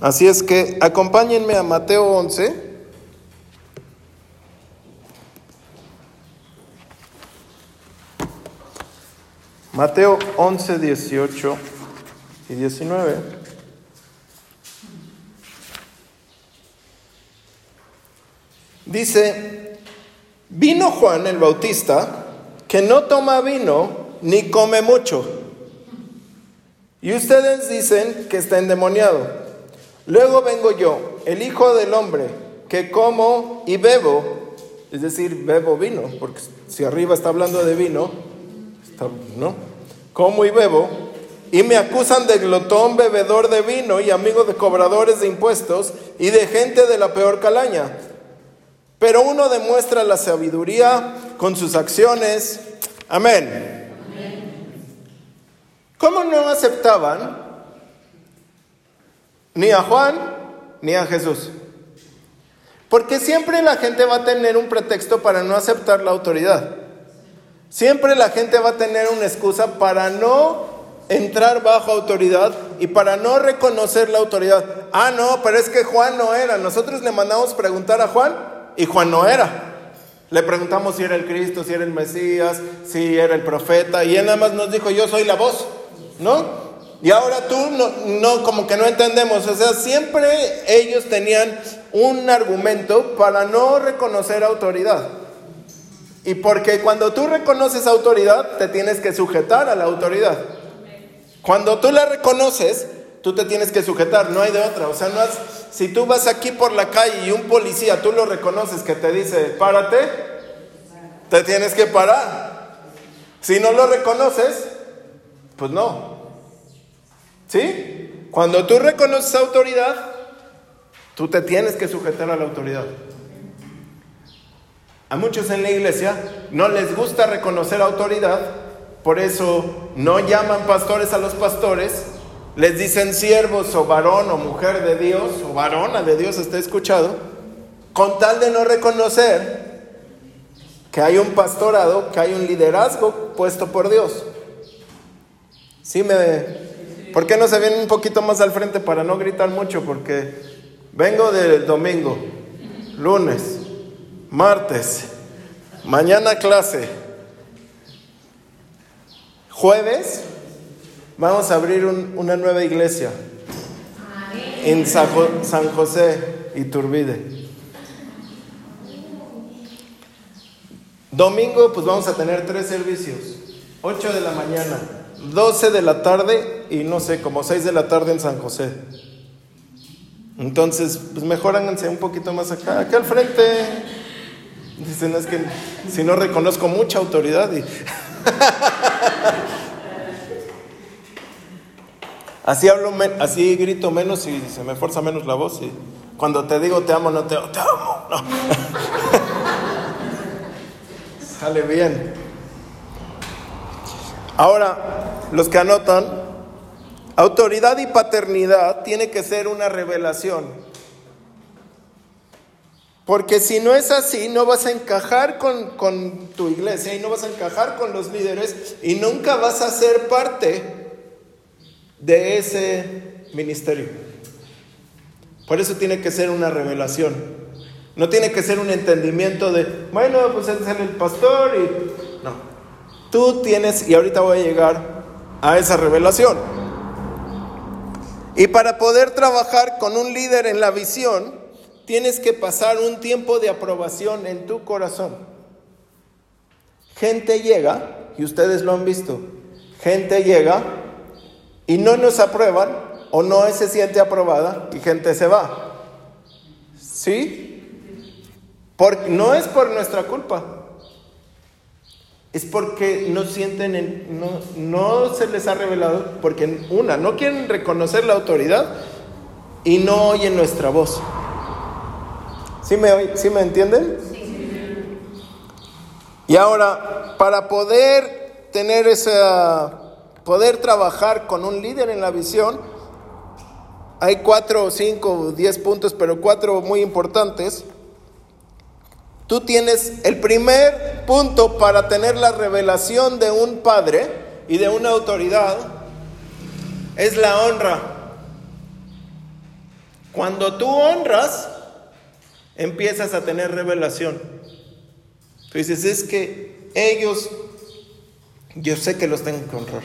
Así es que acompáñenme a Mateo 11. Mateo 11, 18 y 19. Dice, vino Juan el Bautista, que no toma vino ni come mucho. Y ustedes dicen que está endemoniado. Luego vengo yo, el Hijo del Hombre, que como y bebo, es decir, bebo vino, porque si arriba está hablando de vino, ¿no? Como y bebo, y me acusan de glotón, bebedor de vino y amigo de cobradores de impuestos y de gente de la peor calaña. Pero uno demuestra la sabiduría con sus acciones. Amén. ¿Cómo no aceptaban ni a Juan ni a Jesús? Porque siempre la gente va a tener un pretexto para no aceptar la autoridad. Siempre la gente va a tener una excusa para no entrar bajo autoridad y para no reconocer la autoridad. Ah, no, pero es que Juan no era. Nosotros le mandamos preguntar a Juan y Juan no era. Le preguntamos si era el Cristo, si era el Mesías, si era el profeta y él nada más nos dijo, yo soy la voz, ¿no? Y ahora tú no, no, como que no entendemos. O sea, siempre ellos tenían un argumento para no reconocer autoridad. Y porque cuando tú reconoces autoridad, te tienes que sujetar a la autoridad. Cuando tú la reconoces, tú te tienes que sujetar, no hay de otra. O sea, no si tú vas aquí por la calle y un policía, tú lo reconoces que te dice, párate, te tienes que parar. Si no lo reconoces, pues no. ¿Sí? Cuando tú reconoces autoridad, tú te tienes que sujetar a la autoridad. A muchos en la iglesia no les gusta reconocer autoridad, por eso no llaman pastores a los pastores, les dicen siervos o varón o mujer de Dios o varona de Dios, está escuchado, con tal de no reconocer que hay un pastorado, que hay un liderazgo puesto por Dios. ¿Sí me... ¿Por qué no se vienen un poquito más al frente para no gritar mucho? Porque vengo del domingo, lunes, martes, mañana clase, jueves vamos a abrir una nueva iglesia en San, José y Turbide. Domingo pues vamos a tener tres servicios, 8 de la mañana, 12 de la tarde y no sé, como 6 de la tarde en San José. Entonces, pues mejor háganse un poquito más acá, acá al frente. Dicen, es que si no reconozco mucha autoridad y... así hablo, así grito menos y se me fuerza menos la voz y cuando te digo te amo, no te, te amo. Sale bien. Ahora, los que anotan, autoridad y paternidad tiene que ser una revelación. Porque si no es así, no vas a encajar con, tu iglesia y no vas a encajar con los líderes y nunca vas a ser parte de ese ministerio. Por eso tiene que ser una revelación. No tiene que ser un entendimiento de, bueno, pues es el pastor y... No. Tú tienes, y ahorita voy a llegar a esa revelación. Y para poder trabajar con un líder en la visión, tienes que pasar un tiempo de aprobación en tu corazón. Gente llega, y ustedes lo han visto, gente llega y no nos aprueban o no se siente aprobada y gente se va. ¿Sí? Porque no es por nuestra culpa. Es porque no sienten, no, no se les ha revelado, porque una, no quieren reconocer la autoridad y no oyen nuestra voz. ¿Sí me, ¿sí me entienden? Y ahora, para poder tener esa, poder trabajar con un líder en la visión, hay cuatro, cinco, diez puntos, pero cuatro muy importantes. Tú tienes el primer punto para tener la revelación de un padre y de una autoridad, es la honra. Cuando tú honras, empiezas a tener revelación. Tú dices, es que ellos, yo sé que los tengo que honrar.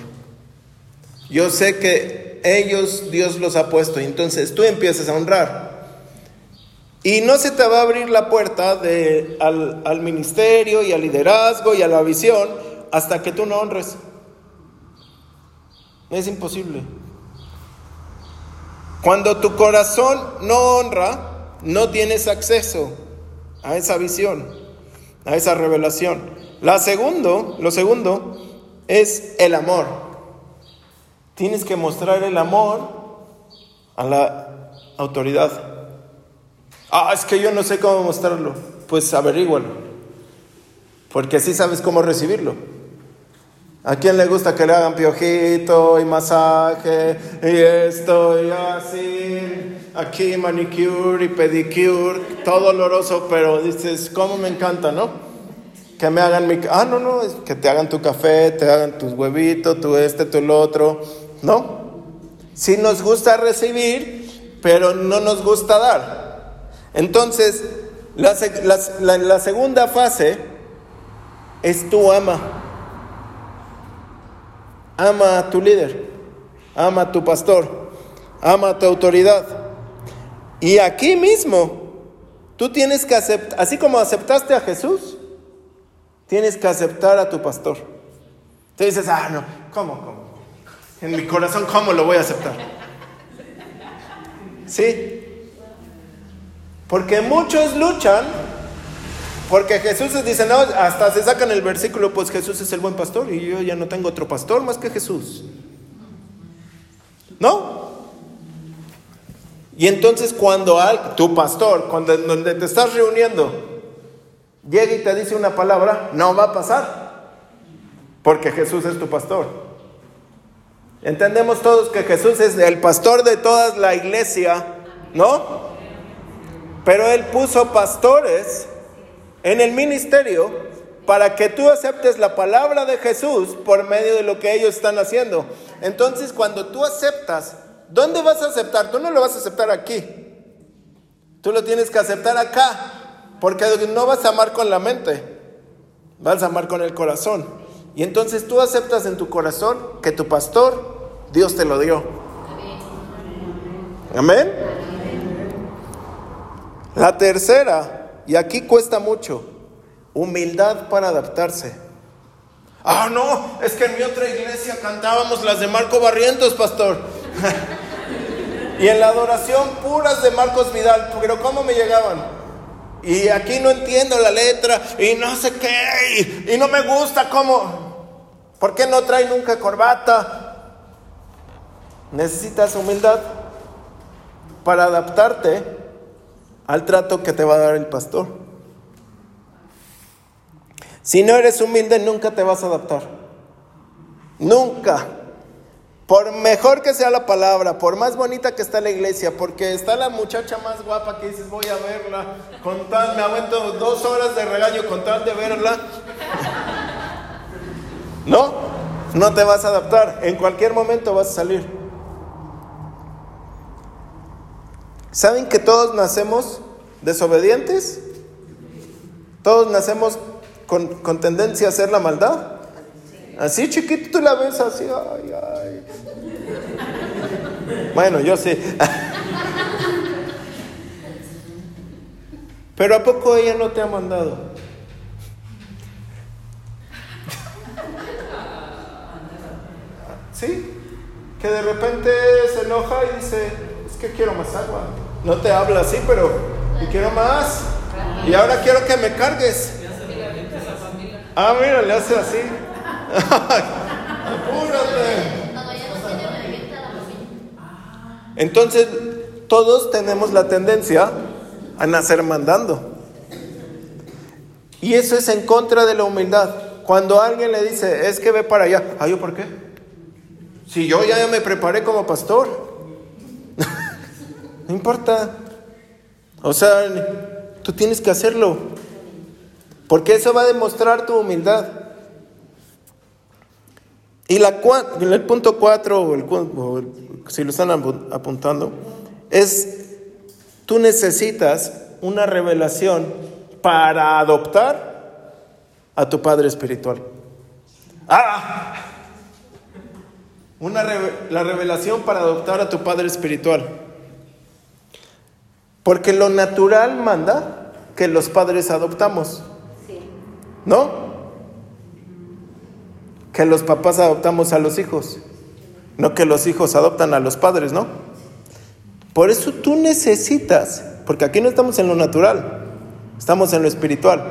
Yo sé que ellos Dios los ha puesto y entonces tú empiezas a honrar. Y no se te va a abrir la puerta de, al, ministerio y al liderazgo y a la visión hasta que tú no honres. Es imposible. Cuando tu corazón no honra, no tienes acceso a esa visión, a esa revelación. La segundo, lo segundo es el amor. Tienes que mostrar el amor a la autoridad. Ah, es que yo no sé cómo mostrarlo. Pues averígualo. Porque así sabes cómo recibirlo. ¿A quién le gusta que le hagan piojito y masaje y esto y así? Aquí manicure y pedicure, todo oloroso, pero dices, ¿cómo me encanta, no? Que me hagan mi... Ah, no, no, que te hagan tu café, te hagan tus huevitos, tu este, tu lo otro, ¿no? Sí nos gusta recibir, pero no nos gusta dar. Entonces, la, la, segunda fase es tu ama. Ama a tu líder, ama a tu pastor, ama a tu autoridad. Y aquí mismo, tú tienes que aceptar, así como aceptaste a Jesús, tienes que aceptar a tu pastor. Te dices, ah, no, ¿cómo, cómo? En mi corazón, ¿cómo lo voy a aceptar? Sí. Porque muchos luchan porque Jesús dice, no, hasta se sacan el versículo, pues Jesús es el buen pastor y yo ya no tengo otro pastor más que Jesús. ¿No? Y entonces cuando tu pastor, cuando donde te estás reuniendo, llega y te dice una palabra, no va a pasar. Porque Jesús es tu pastor. Entendemos todos que Jesús es el pastor de toda la iglesia, ¿no? Pero Él puso pastores en el ministerio para que tú aceptes la palabra de Jesús por medio de lo que ellos están haciendo. Entonces, cuando tú aceptas, ¿dónde vas a aceptar? Tú no lo vas a aceptar aquí. Tú lo tienes que aceptar acá, porque no vas a amar con la mente, vas a amar con el corazón. Y entonces tú aceptas en tu corazón que tu pastor, Dios te lo dio. Amén. La tercera y aquí cuesta mucho. Humildad para adaptarse. Ah, no, es que en mi otra iglesia cantábamos las de Marco Barrientos, pastor. y en la adoración puras de Marcos Vidal, pero ¿cómo me llegaban? Y aquí no entiendo la letra y no sé qué, y, y no me gusta cómo. ¿Por qué no trae nunca corbata? Necesitas humildad para adaptarte al trato que te va a dar el pastor. Si no eres humilde, nunca te vas a adaptar. Nunca. Por mejor que sea la palabra, por más bonita que está la iglesia, porque está la muchacha más guapa que dices, voy a verla, con tal, me aguento dos horas de regaño con tal de verla. No, no te vas a adaptar. En cualquier momento vas a salir. ¿Saben que todos nacemos desobedientes? ¿Todos nacemos con, tendencia a hacer la maldad? Así chiquito tú la ves así, ay, ay. Bueno, yo sí. Pero ¿a poco ella no te ha mandado? ¿Sí? Que de repente se enoja y dice, es que quiero más agua. No te habla así, pero y quiero más. Y ahora quiero que me cargues. Ah, mira, le hace así. Apúrate. Entonces, todos tenemos la tendencia a nacer mandando. Y eso es en contra de la humildad. Cuando alguien le dice, es que ve para allá, ¿ah, yo por qué? Si yo ya me preparé como pastor. No importa. O sea, tú tienes que hacerlo. Porque eso va a demostrar tu humildad. Y la, el punto 4, si lo están apuntando, es tú necesitas una revelación para adoptar a tu padre espiritual. Ah, una la revelación para adoptar a tu padre espiritual. Porque lo natural manda que los padres adoptamos. ¿No? Que los papás adoptamos a los hijos. No que los hijos adoptan a los padres, ¿no? Por eso tú necesitas, porque aquí no estamos en lo natural, estamos en lo espiritual.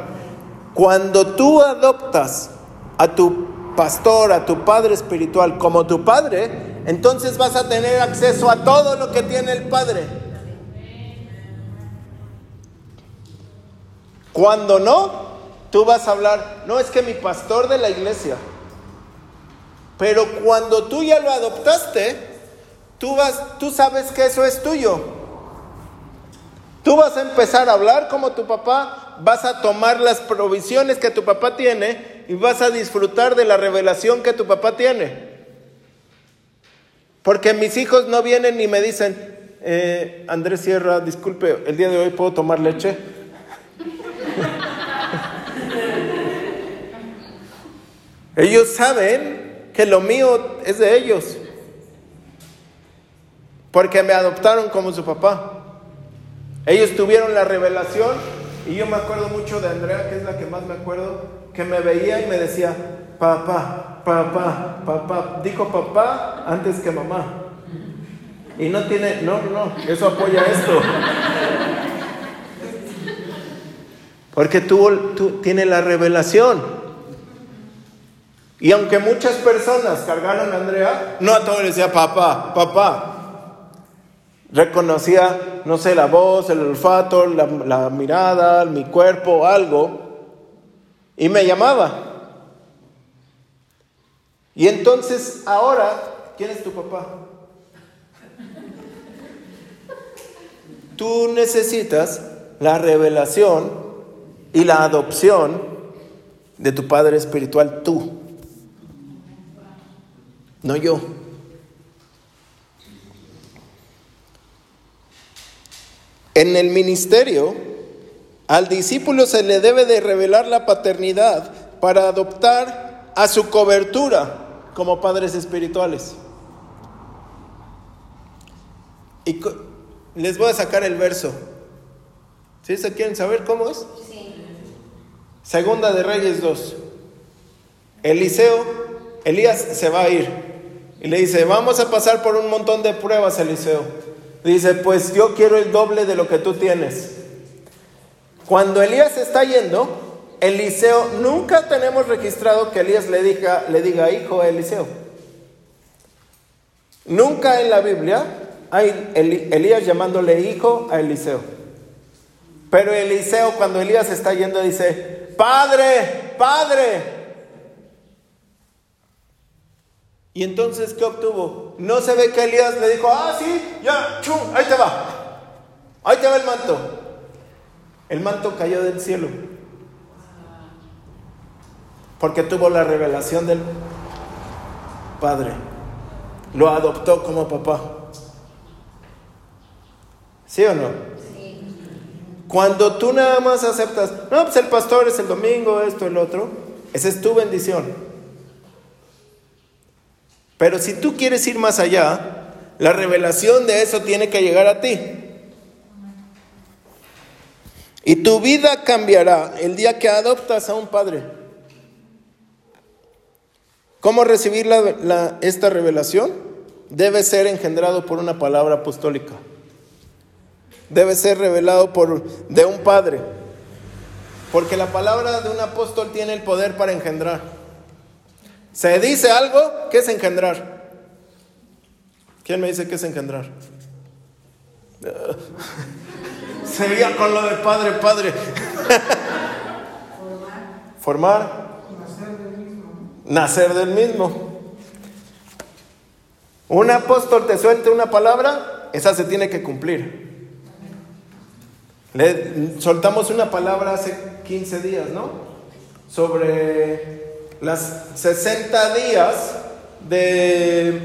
Cuando tú adoptas a tu pastor, a tu padre espiritual como tu padre, entonces vas a tener acceso a todo lo que tiene el padre. Cuando no, tú vas a hablar, no es que mi pastor de la iglesia, pero cuando tú ya lo adoptaste, tú, vas, tú sabes que eso es tuyo. Tú vas a empezar a hablar como tu papá, vas a tomar las provisiones que tu papá tiene y vas a disfrutar de la revelación que tu papá tiene. Porque mis hijos no vienen y me dicen, eh, Andrés Sierra, disculpe, el día de hoy puedo tomar leche. Ellos saben que lo mío es de ellos. Porque me adoptaron como su papá. Ellos tuvieron la revelación y yo me acuerdo mucho de Andrea, que es la que más me acuerdo, que me veía y me decía, papá, papá, papá. Dijo papá antes que mamá. Y no tiene, no, no, eso apoya esto. Porque tú, tú tiene la revelación. Y aunque muchas personas cargaron a Andrea, no a todos les decía papá, papá. Reconocía, no sé, la voz, el olfato, la, la mirada, mi cuerpo, algo. Y me llamaba. Y entonces ahora, ¿quién es tu papá? Tú necesitas la revelación y la adopción de tu Padre Espiritual, tú no yo. En el ministerio, al discípulo se le debe de revelar la paternidad para adoptar a su cobertura como padres espirituales. Y les voy a sacar el verso. ¿Sí se quieren saber cómo es? Sí. Segunda de Reyes 2. Eliseo, Elías se va a ir. Y le dice, vamos a pasar por un montón de pruebas, Eliseo. Dice, pues yo quiero el doble de lo que tú tienes. Cuando Elías está yendo, Eliseo, nunca tenemos registrado que Elías le diga, le diga hijo a Eliseo. Nunca en la Biblia hay Elías llamándole hijo a Eliseo. Pero Eliseo cuando Elías está yendo dice, Padre, Padre, y entonces, ¿qué obtuvo? No se ve que Elías le dijo, ah, sí, ya, chum, ahí te va. Ahí te va el manto. El manto cayó del cielo. Porque tuvo la revelación del Padre. Lo adoptó como papá. ¿Sí o no? Cuando tú nada más aceptas, no, pues el pastor es el domingo, esto, el otro, esa es tu bendición. Pero si tú quieres ir más allá, la revelación de eso tiene que llegar a ti. Y tu vida cambiará el día que adoptas a un padre. ¿Cómo recibir esta revelación? Debe ser engendrado por una palabra apostólica. Debe ser revelado por, de un padre. Porque la palabra de un apóstol tiene el poder para engendrar. Se dice algo, ¿qué es engendrar? ¿Quién me dice qué es engendrar? Sería con lo de padre, padre. Formar. Nacer del mismo. Nacer del mismo. Un apóstol te suelte una palabra, esa se tiene que cumplir. Le soltamos una palabra hace 15 días, ¿no? Sobre las 60 días de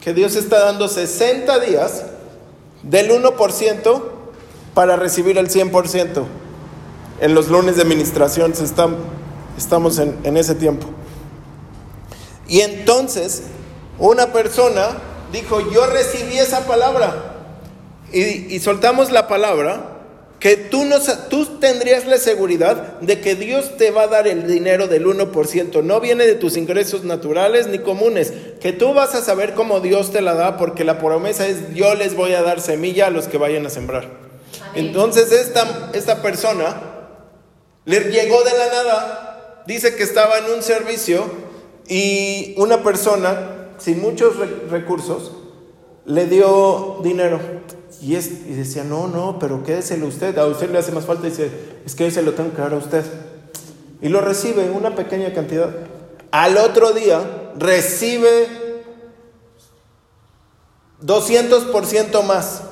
que Dios está dando 60 días del 1% para recibir el 100%. En los lunes de administración estamos en, en ese tiempo. Y entonces una persona dijo, yo recibí esa palabra. Y, soltamos la palabra, que tú, no, tú tendrías la seguridad de que Dios te va a dar el dinero del 1%. No viene de tus ingresos naturales ni comunes. Que tú vas a saber cómo Dios te la da porque la promesa es yo les voy a dar semilla a los que vayan a sembrar. Entonces esta, esta persona le llegó de la nada, dice que estaba en un servicio y una persona sin muchos recursos, le dio dinero. Y, es, y decía, no, no, pero quédeselo usted. A usted le hace más falta. Y dice, es que se lo tengo que dar a usted. Y lo recibe una pequeña cantidad. Al otro día recibe 200% más.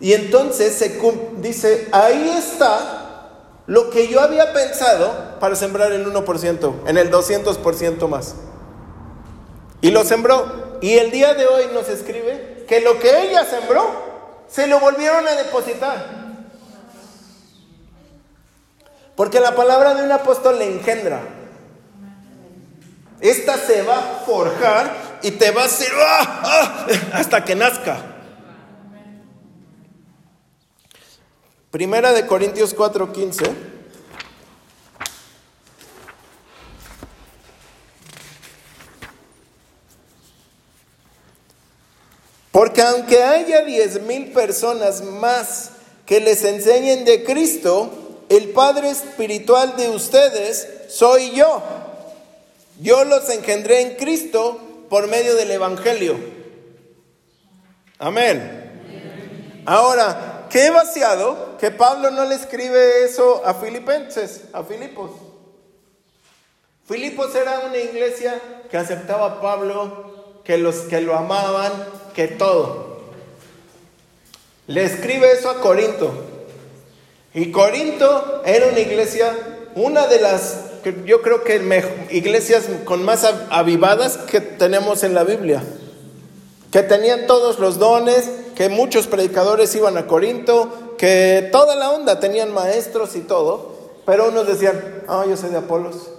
Y entonces se dice, ahí está lo que yo había pensado para sembrar el 1%, en el 200% más. Y lo sembró. Y el día de hoy nos escribe que lo que ella sembró, se lo volvieron a depositar. Porque la palabra de un apóstol le engendra. Esta se va a forjar y te va a hacer ¡ah! ¡ah! hasta que nazca. Primera de Corintios 4:15. Porque aunque haya diez mil personas más que les enseñen de Cristo, el Padre Espiritual de ustedes soy yo. Yo los engendré en Cristo por medio del Evangelio. Amén. Ahora, qué vaciado que Pablo no le escribe eso a Filipenses, a Filipos. Filipos era una iglesia que aceptaba a Pablo, que los que lo amaban, que todo. Le escribe eso a Corinto. Y Corinto era una iglesia, una de las, yo creo que iglesias con más avivadas que tenemos en la Biblia. Que tenían todos los dones, que muchos predicadores iban a Corinto, que toda la onda tenían maestros y todo. Pero unos decían, ah, yo soy de Apolos.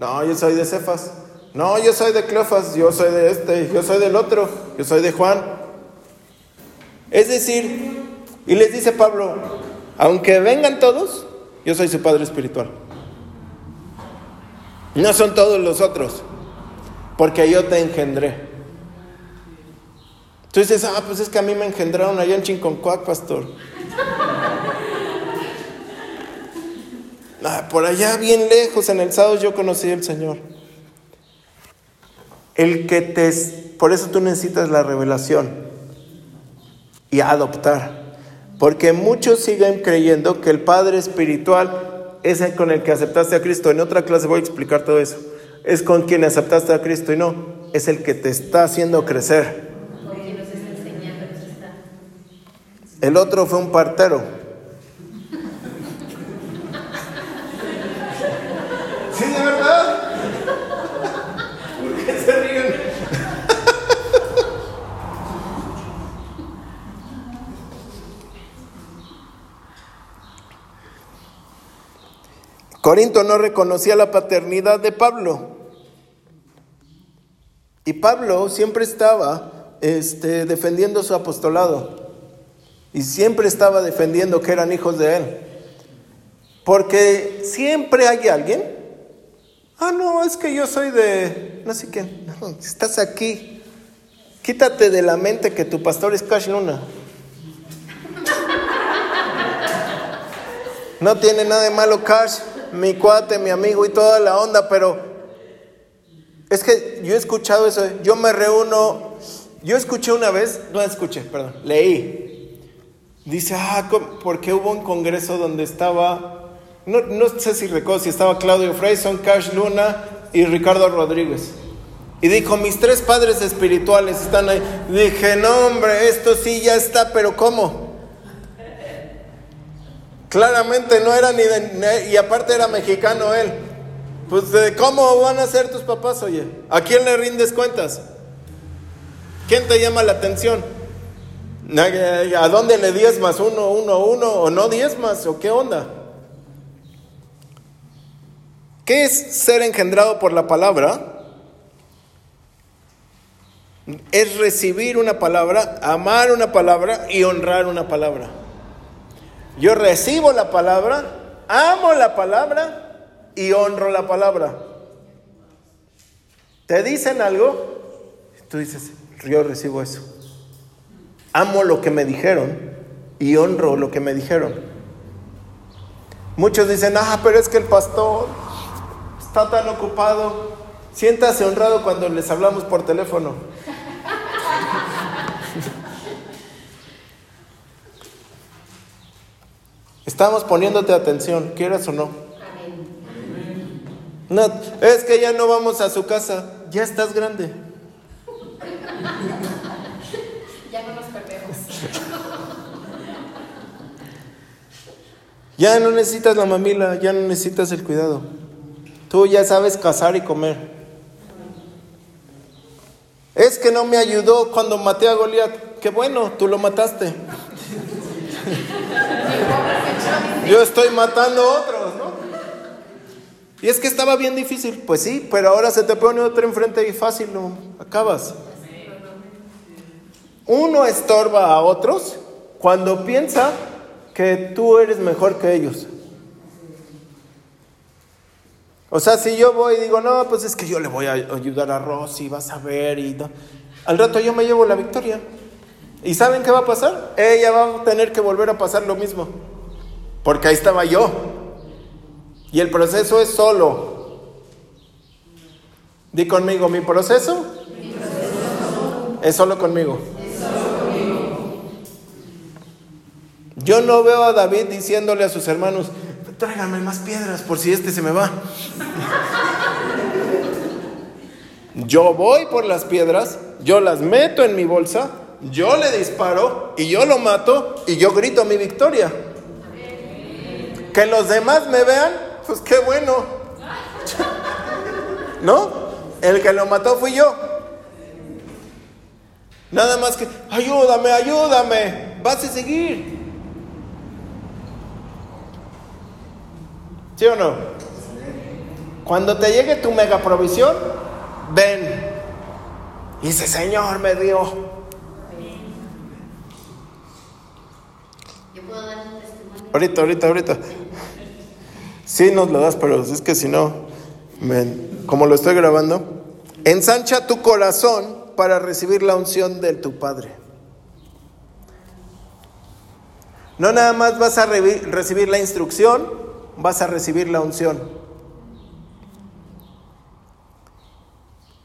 No, yo soy de Cefas. No, yo soy de Cleofas, yo soy de este, yo soy del otro, yo soy de Juan. Es decir, y les dice Pablo, aunque vengan todos, yo soy su padre espiritual. No son todos los otros, porque yo te engendré. Tú dices, ah, pues es que a mí me engendraron allá en Chinconcuac, pastor. Ah, por allá bien lejos, en el sábado, yo conocí al Señor. El que te... Por eso tú necesitas la revelación y adoptar. Porque muchos siguen creyendo que el Padre Espiritual es el con el que aceptaste a Cristo. En otra clase voy a explicar todo eso. Es con quien aceptaste a Cristo y no. Es el que te está haciendo crecer. El otro fue un partero. ¿Sí, de verdad? Corinto no reconocía la paternidad de Pablo. Y Pablo siempre estaba este, defendiendo su apostolado. Y siempre estaba defendiendo que eran hijos de él. Porque siempre hay alguien. Ah, no, es que yo soy de... No sé quién. No, estás aquí. Quítate de la mente que tu pastor es Cash Luna. No tiene nada de malo Cash mi cuate, mi amigo y toda la onda, pero es que yo he escuchado eso, yo me reúno, yo escuché una vez, no escuché, perdón, leí. Dice, ah, ¿por qué hubo un congreso donde estaba, no, no sé si recuerdo si estaba Claudio Freyson, Cash Luna y Ricardo Rodríguez? Y dijo, mis tres padres espirituales están ahí. Dije, no hombre, esto sí ya está, pero ¿cómo? Claramente no era ni de, y aparte era mexicano él. Pues ¿cómo van a ser tus papás, oye? ¿A quién le rindes cuentas? ¿Quién te llama la atención? ¿A dónde le diezmas? ¿Uno, uno, uno? ¿O no diezmas? ¿O qué onda? ¿Qué es ser engendrado por la palabra? Es recibir una palabra, amar una palabra y honrar una palabra. Yo recibo la palabra, amo la palabra y honro la palabra. ¿Te dicen algo? Tú dices, yo recibo eso. Amo lo que me dijeron y honro lo que me dijeron. Muchos dicen, ah, pero es que el pastor está tan ocupado. Siéntase honrado cuando les hablamos por teléfono. Estamos poniéndote atención, quieras o no. No, es que ya no vamos a su casa, ya estás grande. Ya no nos perdemos. Ya no necesitas la mamila, ya no necesitas el cuidado. Tú ya sabes cazar y comer. Es que no me ayudó cuando maté a Goliat. Qué bueno, tú lo mataste. Yo estoy matando a otros, ¿no? Y es que estaba bien difícil. Pues sí, pero ahora se te pone otro enfrente y fácil, no acabas. Uno estorba a otros cuando piensa que tú eres mejor que ellos. O sea, si yo voy y digo, no, pues es que yo le voy a ayudar a Rosy, vas a ver, y al rato yo me llevo la victoria. ¿Y saben qué va a pasar? Ella va a tener que volver a pasar lo mismo. Porque ahí estaba yo. Y el proceso es solo. Di conmigo, mi proceso, Es, solo conmigo. es solo conmigo. Yo no veo a David diciéndole a sus hermanos, tráiganme más piedras por si este se me va. yo voy por las piedras, yo las meto en mi bolsa, yo le disparo y yo lo mato y yo grito mi victoria. Que los demás me vean, pues qué bueno. ¿No? El que lo mató fui yo. Nada más que, ayúdame, ayúdame, vas a seguir. ¿Sí o no? Cuando te llegue tu mega provisión, ven. Y dice, Señor me dio. Yo puedo dar un testimonio. Ahorita, ahorita, ahorita. Sí nos lo das, pero es que si no, como lo estoy grabando, ensancha tu corazón para recibir la unción de tu Padre. No nada más vas a recibir la instrucción, vas a recibir la unción.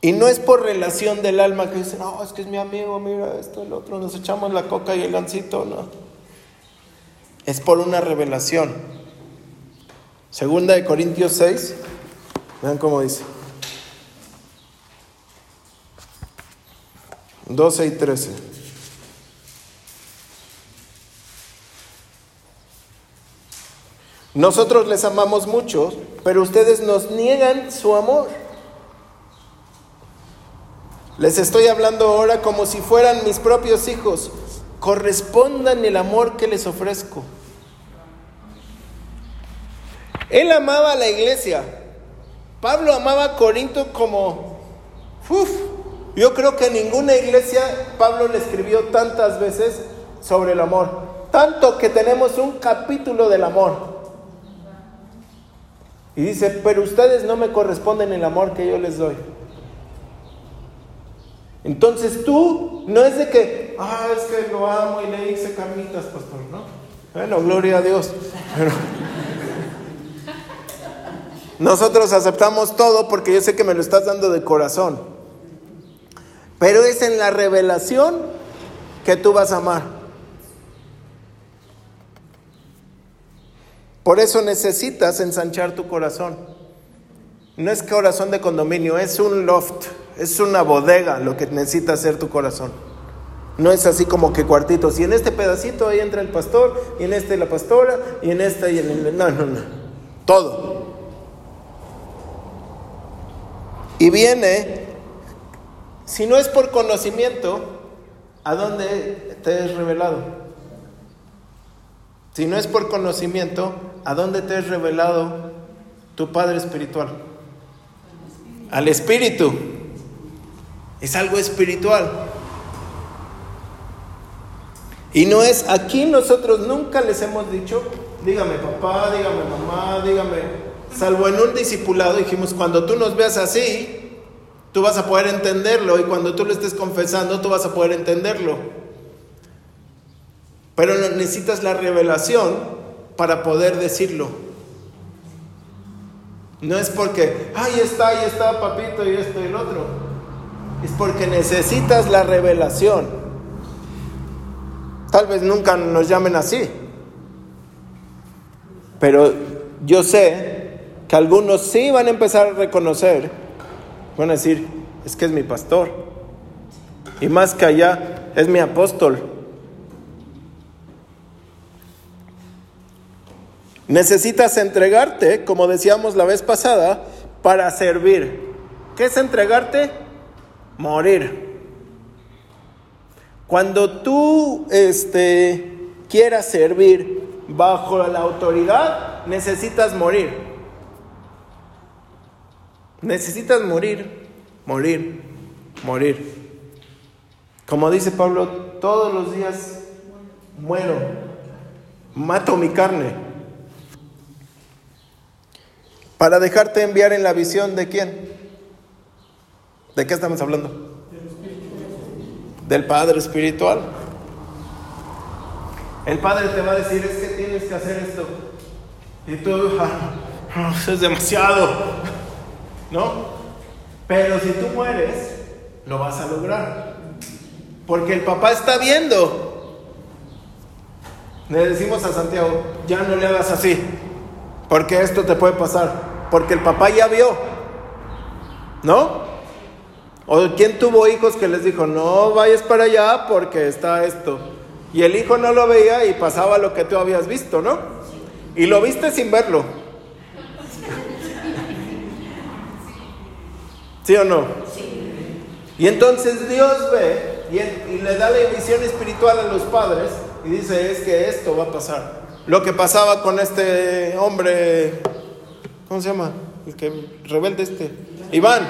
Y no es por relación del alma que dice, no, es que es mi amigo, mira esto, el otro, nos echamos la coca y el gancito, no. Es por una revelación. Segunda de Corintios 6, vean cómo dice. 12 y 13. Nosotros les amamos mucho, pero ustedes nos niegan su amor. Les estoy hablando ahora como si fueran mis propios hijos. Correspondan el amor que les ofrezco. Él amaba a la iglesia. Pablo amaba a Corinto como... Uf, yo creo que ninguna iglesia Pablo le escribió tantas veces sobre el amor. Tanto que tenemos un capítulo del amor. Y dice, pero ustedes no me corresponden el amor que yo les doy. Entonces tú no es de que, ah, es que lo amo y le hice carnitas, pastor, ¿no? Bueno, gloria a Dios. Pero nosotros aceptamos todo porque yo sé que me lo estás dando de corazón. Pero es en la revelación que tú vas a amar. Por eso necesitas ensanchar tu corazón. No es corazón de condominio, es un loft, es una bodega lo que necesita hacer tu corazón. No es así como que cuartitos. Y en este pedacito ahí entra el pastor, y en este la pastora, y en este y en el... No, no, no. Todo. Y viene, si no es por conocimiento, ¿a dónde te es revelado? Si no es por conocimiento, ¿a dónde te es revelado tu Padre Espiritual? Al Espíritu. Es algo espiritual. Y no es, aquí nosotros nunca les hemos dicho, dígame papá, dígame mamá, dígame, salvo en un discipulado dijimos, cuando tú nos veas así, tú vas a poder entenderlo y cuando tú lo estés confesando, tú vas a poder entenderlo. Pero necesitas la revelación para poder decirlo. No es porque, ahí está, ahí está, papito, y esto y el otro. Es porque necesitas la revelación. Tal vez nunca nos llamen así. Pero yo sé que algunos sí van a empezar a reconocer, van a decir, es que es mi pastor. Y más que allá, es mi apóstol. Necesitas entregarte, como decíamos la vez pasada, para servir. ¿Qué es entregarte? Morir. Cuando tú este, quieras servir bajo la autoridad, necesitas morir. Necesitas morir, morir, morir. Como dice Pablo, todos los días muero, mato mi carne para dejarte enviar en la visión de quién. ¿De qué estamos hablando? Del Padre Espiritual. El Padre te va a decir, es que tienes que hacer esto. Y tú, ah, es demasiado. ¿No? Pero si tú mueres, lo vas a lograr. Porque el papá está viendo. Le decimos a Santiago, ya no le hagas así, porque esto te puede pasar porque el papá ya vio, ¿no? ¿O quién tuvo hijos que les dijo, no vayas para allá porque está esto? Y el hijo no lo veía y pasaba lo que tú habías visto, ¿no? Y lo viste sin verlo. ¿Sí o no? Y entonces Dios ve y, y, le da la visión espiritual a los padres y dice, es que esto va a pasar. Lo que pasaba con este hombre ¿Cómo se llama? El que rebelde este. Iván.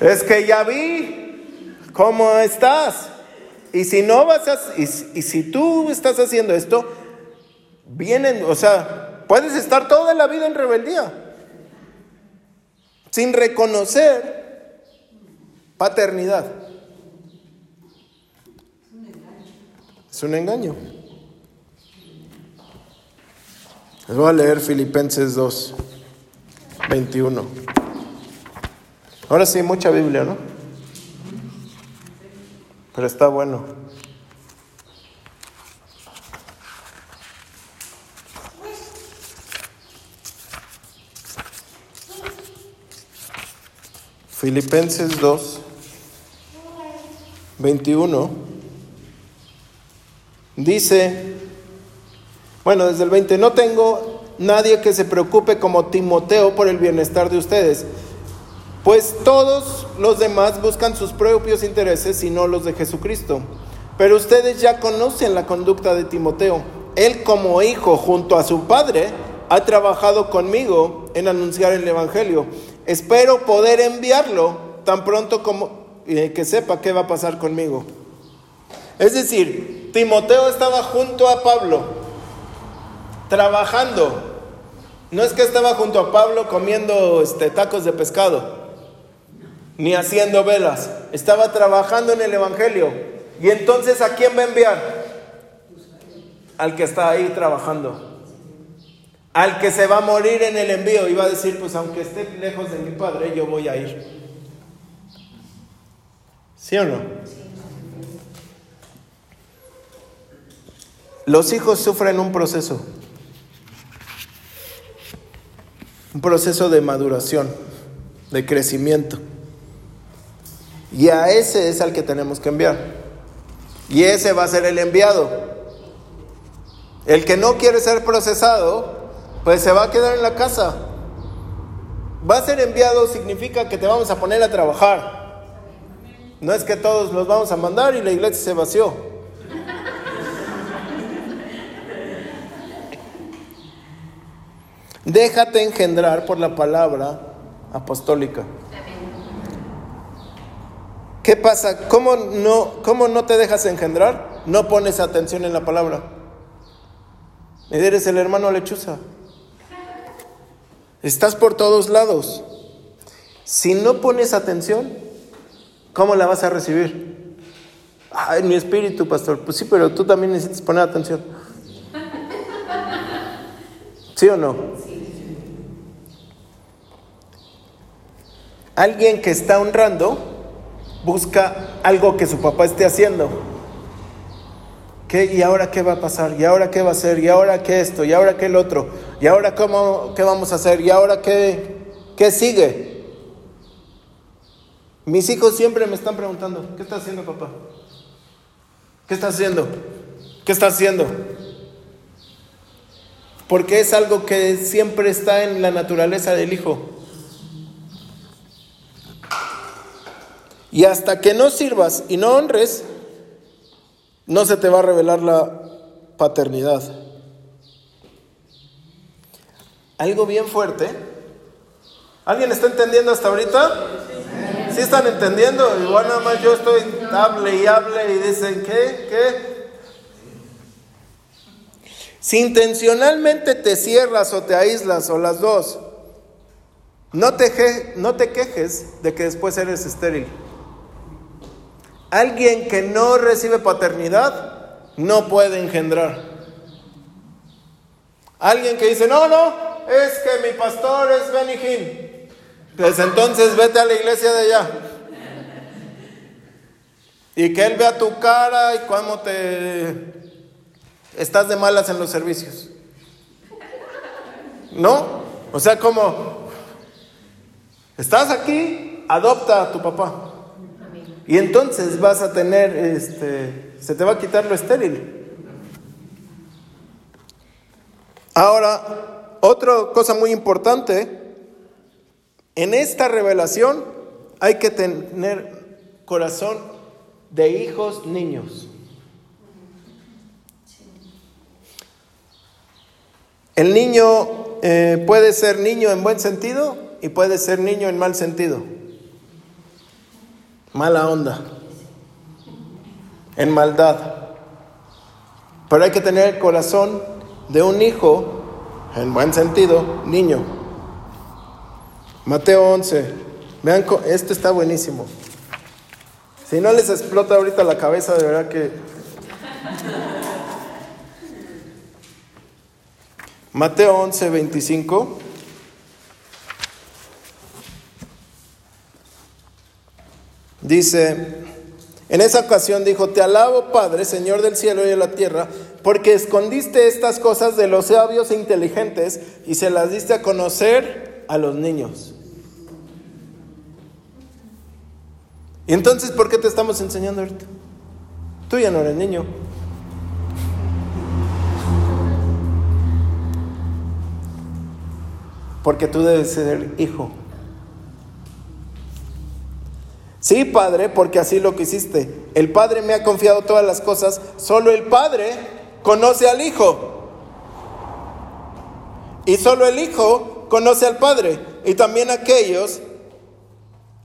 Es que ya vi cómo estás. Y si no vas a, y, y si tú estás haciendo esto, vienen, o sea, puedes estar toda la vida en rebeldía sin reconocer paternidad. Es un engaño. Les voy a leer Filipenses 2, 21. Ahora sí, mucha Biblia, ¿no? Pero está bueno. Filipenses 2, 21. Dice, bueno, desde el 20, no tengo nadie que se preocupe como Timoteo por el bienestar de ustedes, pues todos los demás buscan sus propios intereses y no los de Jesucristo. Pero ustedes ya conocen la conducta de Timoteo. Él como hijo junto a su padre ha trabajado conmigo en anunciar el Evangelio. Espero poder enviarlo tan pronto como que sepa qué va a pasar conmigo. Es decir, Timoteo estaba junto a Pablo trabajando. No es que estaba junto a Pablo comiendo este, tacos de pescado, ni haciendo velas. Estaba trabajando en el Evangelio. Y entonces, ¿a quién va a enviar? Al que está ahí trabajando. Al que se va a morir en el envío. Y va a decir, pues aunque esté lejos de mi padre, yo voy a ir. ¿Sí o no? Los hijos sufren un proceso. un proceso de maduración, de crecimiento. Y a ese es al que tenemos que enviar. Y ese va a ser el enviado. El que no quiere ser procesado, pues se va a quedar en la casa. Va a ser enviado significa que te vamos a poner a trabajar. No es que todos los vamos a mandar y la iglesia se vació. Déjate engendrar por la palabra apostólica. ¿Qué pasa? ¿Cómo no, ¿Cómo no te dejas engendrar? No pones atención en la palabra. Eres el hermano lechuza. Estás por todos lados. Si no pones atención, ¿cómo la vas a recibir? Ay, mi espíritu, pastor. Pues sí, pero tú también necesitas poner atención. ¿Sí o no? Alguien que está honrando busca algo que su papá esté haciendo. ¿Y ahora qué va a pasar? ¿Y ahora qué va a hacer? ¿Y ahora qué esto? ¿Y ahora qué el otro? ¿Y ahora cómo, qué vamos a hacer? ¿Y ahora qué, qué sigue? Mis hijos siempre me están preguntando, ¿qué está haciendo papá? ¿Qué está haciendo? ¿Qué está haciendo? Porque es algo que siempre está en la naturaleza del hijo. Y hasta que no sirvas y no honres, no se te va a revelar la paternidad. Algo bien fuerte. ¿Alguien está entendiendo hasta ahorita? ¿Sí están entendiendo? Igual nada más yo estoy hable y hable y dicen, ¿qué? ¿Qué? Si intencionalmente te cierras o te aíslas o las dos, no te, no te quejes de que después eres estéril. Alguien que no recibe paternidad no puede engendrar. Alguien que dice, no, no, es que mi pastor es Benijín. Pues entonces vete a la iglesia de allá. Y que él vea tu cara y cómo te estás de malas en los servicios. ¿No? O sea, como estás aquí, adopta a tu papá. Y entonces vas a tener, este, se te va a quitar lo estéril. Ahora, otra cosa muy importante, en esta revelación hay que tener corazón de hijos niños. El niño eh, puede ser niño en buen sentido y puede ser niño en mal sentido mala onda, en maldad. Pero hay que tener el corazón de un hijo, en buen sentido, niño. Mateo 11, vean, este está buenísimo. Si no les explota ahorita la cabeza, de verdad que... Mateo 11, 25. Dice, en esa ocasión dijo, te alabo Padre, Señor del cielo y de la tierra, porque escondiste estas cosas de los sabios e inteligentes y se las diste a conocer a los niños. Y entonces, ¿por qué te estamos enseñando ahorita? Tú ya no eres niño. Porque tú debes ser hijo. Sí, Padre, porque así lo quisiste. El Padre me ha confiado todas las cosas. Solo el Padre conoce al Hijo. Y solo el Hijo conoce al Padre. Y también aquellos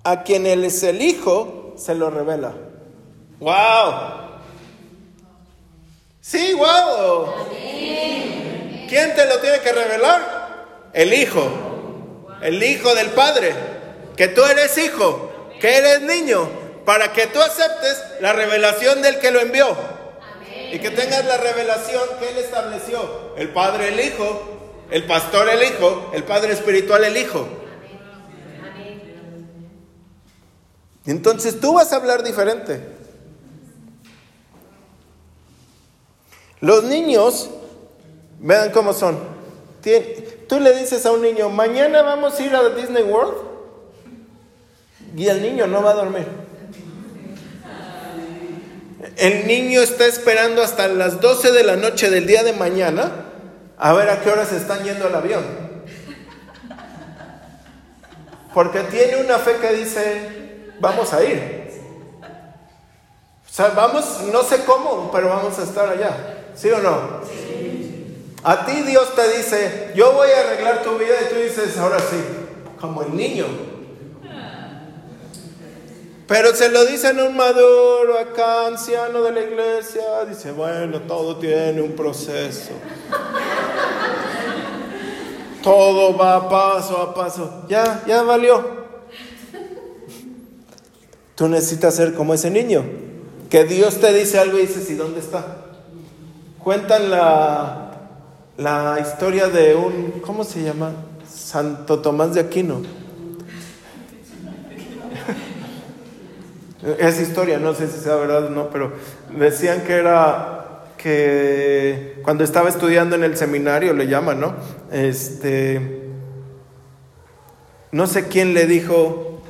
a quienes el Hijo se lo revela. ¡Wow! Sí, wow. ¿Quién te lo tiene que revelar? El Hijo. El Hijo del Padre. Que tú eres hijo que eres niño, para que tú aceptes la revelación del que lo envió. Y que tengas la revelación que Él estableció. El Padre, el Hijo, el Pastor, el Hijo, el Padre Espiritual, el Hijo. Entonces tú vas a hablar diferente. Los niños, vean cómo son. Tú le dices a un niño, mañana vamos a ir a Disney World y el niño no va a dormir. El niño está esperando hasta las 12 de la noche del día de mañana a ver a qué hora se están yendo al avión. Porque tiene una fe que dice, vamos a ir. sea, vamos, no sé cómo, pero vamos a estar allá. ¿Sí o no? A ti Dios te dice, yo voy a arreglar tu vida y tú dices, ahora sí, como el niño. Pero se lo dicen a un maduro, acá, anciano de la iglesia, dice, bueno, todo tiene un proceso. Todo va paso a paso. Ya, ya valió. Tú necesitas ser como ese niño. Que Dios te dice algo y dices, ¿y dónde está? Cuentan la, la historia de un, ¿cómo se llama? Santo Tomás de Aquino. Es historia, no sé si sea verdad o no, pero decían que era que cuando estaba estudiando en el seminario, le llaman, ¿no? Este, no sé quién le dijo,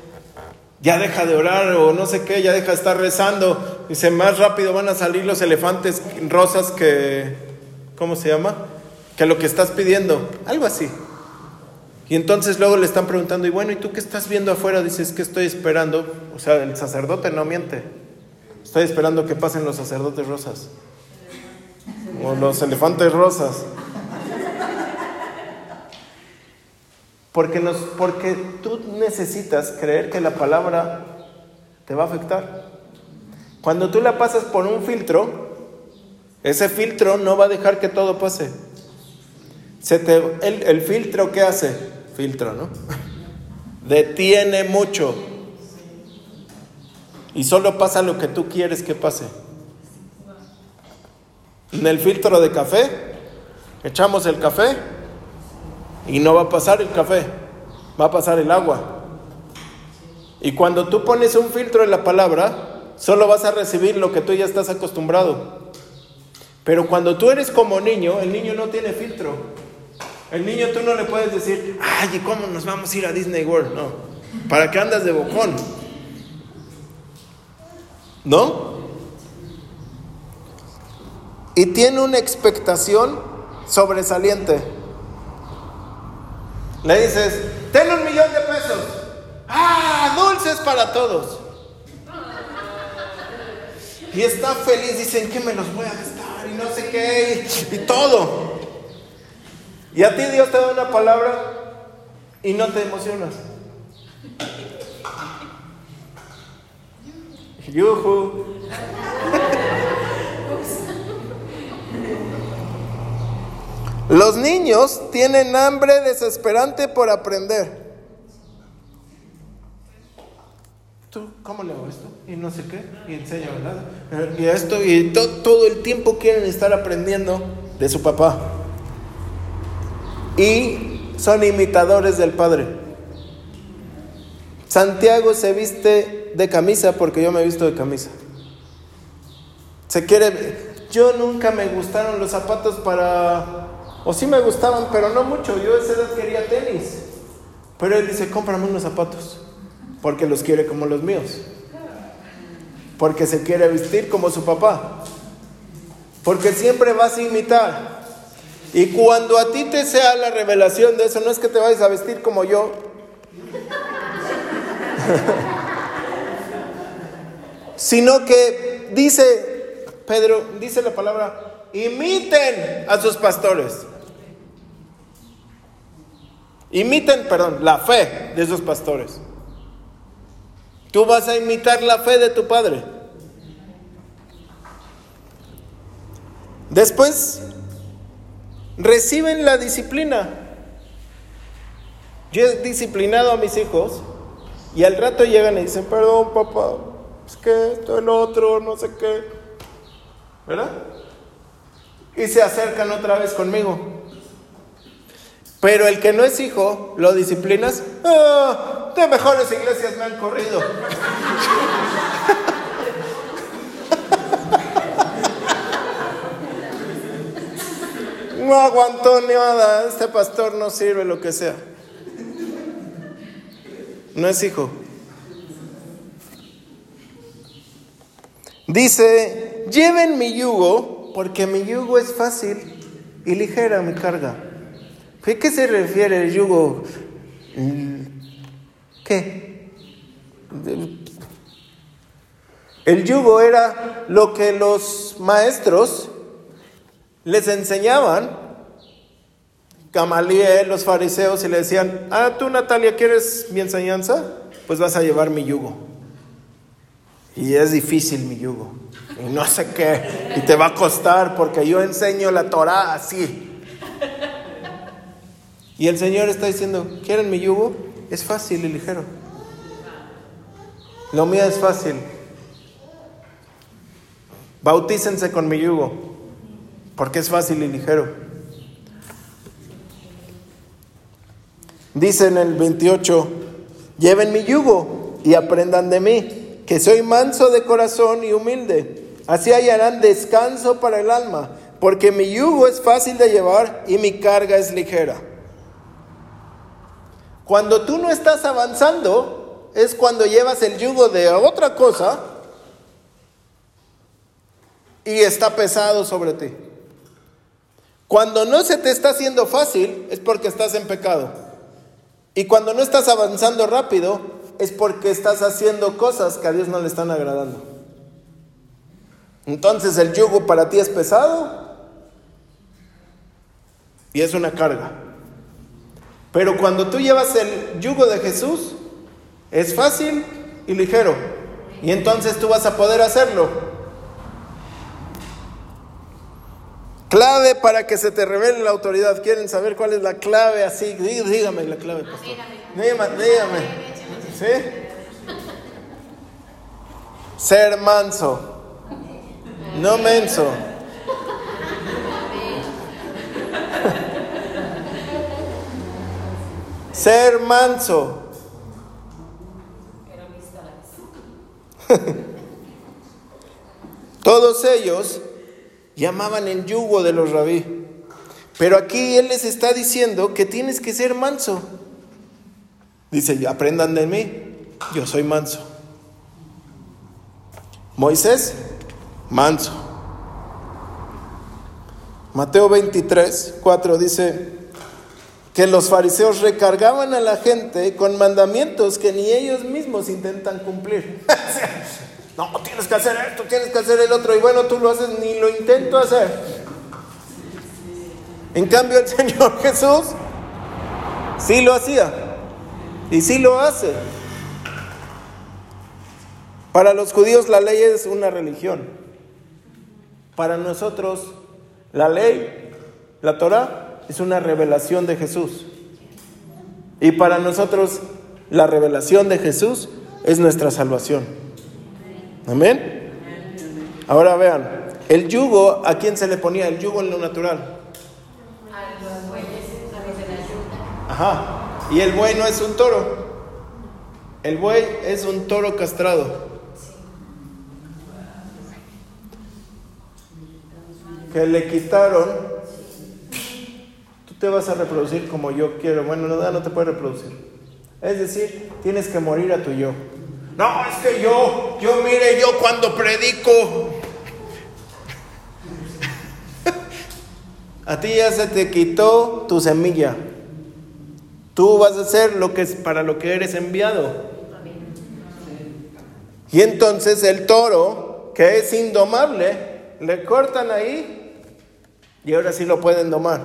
ya deja de orar o no sé qué, ya deja de estar rezando. Dice, más rápido van a salir los elefantes rosas que, ¿cómo se llama? Que lo que estás pidiendo, algo así. Y entonces luego le están preguntando, y bueno, ¿y tú qué estás viendo afuera? Dices, que estoy esperando. O sea, el sacerdote no miente. Estoy esperando que pasen los sacerdotes rosas. O los elefantes rosas. Porque, nos, porque tú necesitas creer que la palabra te va a afectar. Cuando tú la pasas por un filtro, ese filtro no va a dejar que todo pase. Se te, el, el filtro, ¿qué hace? Filtro, ¿no? Detiene mucho. Y solo pasa lo que tú quieres que pase. En el filtro de café, echamos el café y no va a pasar el café, va a pasar el agua. Y cuando tú pones un filtro en la palabra, solo vas a recibir lo que tú ya estás acostumbrado. Pero cuando tú eres como niño, el niño no tiene filtro. El niño tú no le puedes decir, ay, ¿y cómo nos vamos a ir a Disney World? No. ¿Para qué andas de bocón? ¿No? Y tiene una expectación sobresaliente. Le dices, ten un millón de pesos. ¡Ah! Dulces para todos. Y está feliz, dicen que me los voy a gastar y no sé qué, y, y todo. Y a ti Dios te da una palabra y no te emocionas. Yuhu. Los niños tienen hambre desesperante por aprender. ¿Tú cómo le hago esto? Y no sé qué, y enseña, ¿verdad? Y esto, y to todo el tiempo quieren estar aprendiendo de su papá. Y son imitadores del Padre. Santiago se viste de camisa porque yo me he visto de camisa. Se quiere. Yo nunca me gustaron los zapatos para. O sí me gustaban, pero no mucho. Yo a esa edad quería tenis. Pero él dice: cómprame unos zapatos. Porque los quiere como los míos. Porque se quiere vestir como su papá. Porque siempre vas a imitar. Y cuando a ti te sea la revelación de eso, no es que te vayas a vestir como yo. sino que dice Pedro, dice la palabra, imiten a sus pastores. Imiten, perdón, la fe de esos pastores. Tú vas a imitar la fe de tu padre. Después reciben la disciplina. Yo he disciplinado a mis hijos y al rato llegan y dicen, perdón papá, es que esto, el otro, no sé qué. ¿Verdad? Y se acercan otra vez conmigo. Pero el que no es hijo, lo disciplinas, ah, de mejores iglesias me han corrido. No aguantó nada, este pastor no sirve, lo que sea. No es hijo. Dice, lleven mi yugo, porque mi yugo es fácil y ligera mi carga. ¿A qué se refiere el yugo? ¿Qué? El yugo era lo que los maestros les enseñaban, Gamaliel, los fariseos, y le decían, ah, tú Natalia, ¿quieres mi enseñanza? Pues vas a llevar mi yugo. Y es difícil mi yugo. Y no sé qué. Y te va a costar porque yo enseño la Torah así. Y el Señor está diciendo, ¿quieren mi yugo? Es fácil y ligero. Lo mío es fácil. Bautícense con mi yugo, porque es fácil y ligero. Dice en el 28, lleven mi yugo y aprendan de mí, que soy manso de corazón y humilde. Así hallarán descanso para el alma, porque mi yugo es fácil de llevar y mi carga es ligera. Cuando tú no estás avanzando, es cuando llevas el yugo de otra cosa y está pesado sobre ti. Cuando no se te está haciendo fácil, es porque estás en pecado. Y cuando no estás avanzando rápido, es porque estás haciendo cosas que a Dios no le están agradando. Entonces el yugo para ti es pesado y es una carga. Pero cuando tú llevas el yugo de Jesús, es fácil y ligero. Y entonces tú vas a poder hacerlo. Clave para que se te revele la autoridad. ¿Quieren saber cuál es la clave así? Dígame la clave, dígame. ¿Sí? Ser manso. No menso. Ser manso. Todos ellos llamaban el yugo de los rabí. Pero aquí Él les está diciendo que tienes que ser manso. Dice, aprendan de mí, yo soy manso. Moisés, manso. Mateo 23, 4 dice que los fariseos recargaban a la gente con mandamientos que ni ellos mismos intentan cumplir. no, tienes que hacer esto, tienes que hacer el otro, y bueno, tú lo haces, ni lo intento hacer. En cambio, el Señor Jesús sí lo hacía y sí lo hace. Para los judíos la ley es una religión. Para nosotros la ley, la Torah, es una revelación de Jesús. Y para nosotros la revelación de Jesús es nuestra salvación. Amén. Ahora vean, el yugo, ¿a quién se le ponía el yugo en lo natural? A los bueyes, a los de la yuta. Ajá. Y el buey no es un toro. El buey es un toro castrado. Que le quitaron. Tú te vas a reproducir como yo quiero. Bueno, no, no te puedes reproducir. Es decir, tienes que morir a tu yo. No, es que yo, yo mire, yo cuando predico. A ti ya se te quitó tu semilla. Tú vas a hacer lo que es para lo que eres enviado. Y entonces el toro, que es indomable, le cortan ahí y ahora sí lo pueden domar.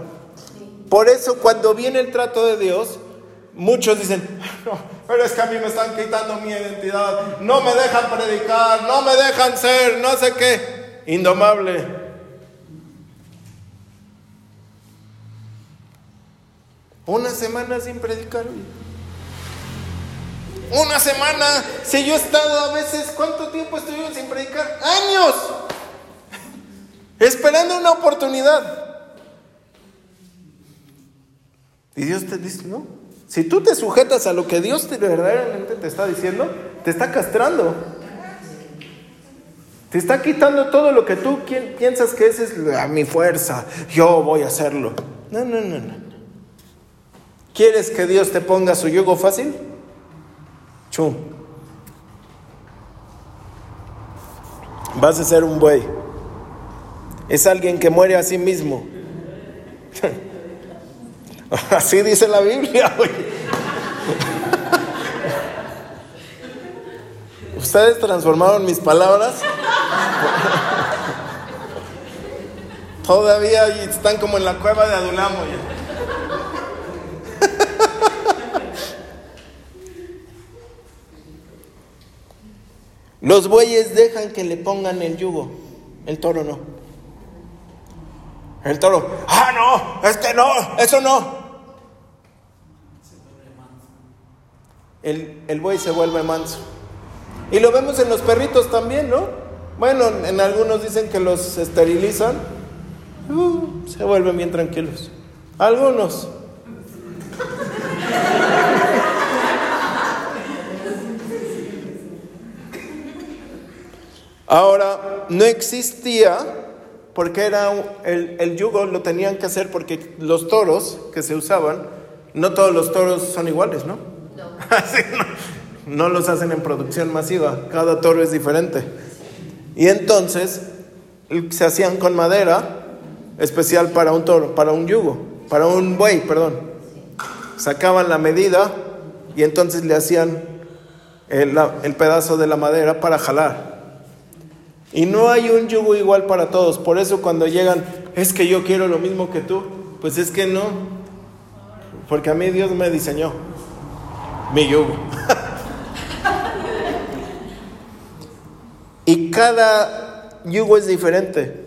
Por eso cuando viene el trato de Dios, muchos dicen, no, pero es que a mí me están quitando mi identidad, no me dejan predicar, no me dejan ser, no sé qué, indomable. Una semana sin predicar. Una semana. Si yo he estado a veces, ¿cuánto tiempo estuvimos sin predicar? Años. Esperando una oportunidad. Y Dios te dice, no. Si tú te sujetas a lo que Dios te, verdaderamente te está diciendo, te está castrando. Te está quitando todo lo que tú pi- piensas que esa es la- mi fuerza. Yo voy a hacerlo. No, no, no, no. ¿Quieres que Dios te ponga su yugo fácil? Chum. Vas a ser un buey. Es alguien que muere a sí mismo. Así dice la Biblia. Ustedes transformaron mis palabras. Todavía están como en la cueva de Adulamo. Los bueyes dejan que le pongan el yugo, el toro no. El toro, ah, no, este no, eso no. El, el buey se vuelve manso. Y lo vemos en los perritos también, ¿no? Bueno, en algunos dicen que los esterilizan, uh, se vuelven bien tranquilos. Algunos. Ahora, no existía, porque era el, el, yugo lo tenían que hacer porque los toros que se usaban, no todos los toros son iguales, ¿no? No. los hacen en producción masiva, cada toro es diferente. Y entonces se hacían con madera especial para un toro, para un yugo, para un buey, perdón. Sacaban la medida y entonces le hacían el pedazo de la madera para jalar. Y no hay un yugo igual para todos. Por eso cuando llegan, es que yo quiero lo mismo que tú. Pues es que no. Porque a mí Dios me diseñó mi yugo. y cada yugo es diferente.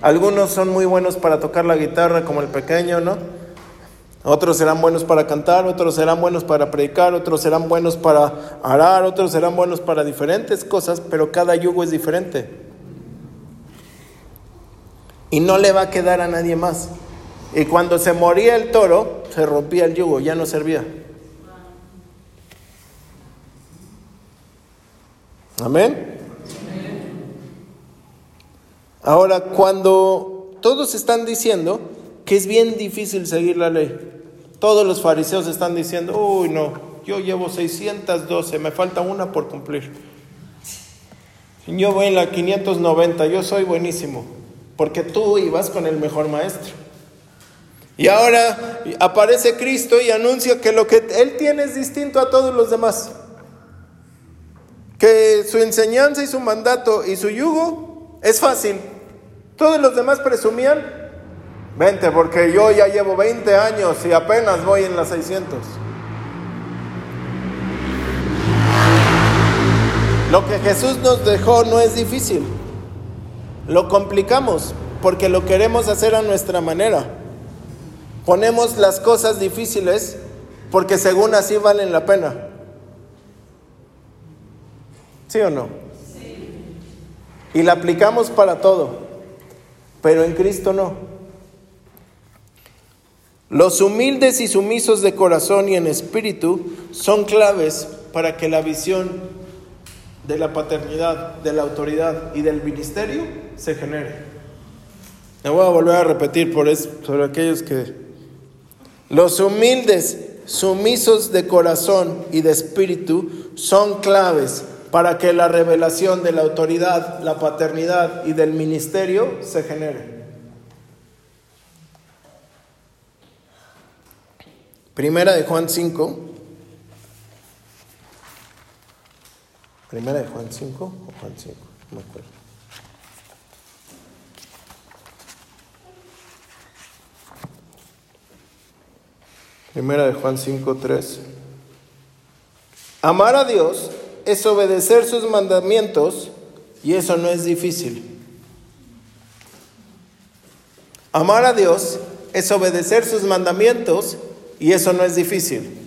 Algunos son muy buenos para tocar la guitarra, como el pequeño, ¿no? Otros serán buenos para cantar, otros serán buenos para predicar, otros serán buenos para arar, otros serán buenos para diferentes cosas, pero cada yugo es diferente. Y no le va a quedar a nadie más. Y cuando se moría el toro, se rompía el yugo, ya no servía. Amén. Ahora, cuando todos están diciendo que es bien difícil seguir la ley, todos los fariseos están diciendo, uy, no, yo llevo 612, me falta una por cumplir. Yo voy en la 590, yo soy buenísimo, porque tú ibas con el mejor maestro. Y ahora aparece Cristo y anuncia que lo que Él tiene es distinto a todos los demás. Que su enseñanza y su mandato y su yugo es fácil. Todos los demás presumían Vente, porque yo ya llevo 20 años y apenas voy en las 600. Lo que Jesús nos dejó no es difícil. Lo complicamos porque lo queremos hacer a nuestra manera. Ponemos las cosas difíciles porque según así valen la pena. ¿Sí o no? Sí. Y la aplicamos para todo, pero en Cristo no. Los humildes y sumisos de corazón y en espíritu son claves para que la visión de la paternidad, de la autoridad y del ministerio se genere. Me voy a volver a repetir por eso, sobre aquellos que... Los humildes, sumisos de corazón y de espíritu son claves para que la revelación de la autoridad, la paternidad y del ministerio se genere. Primera de Juan 5. Primera de Juan 5 o Juan 5, no me acuerdo. Primera de Juan 5, 3. Amar a Dios es obedecer sus mandamientos y eso no es difícil. Amar a Dios es obedecer sus mandamientos y eso no es difícil.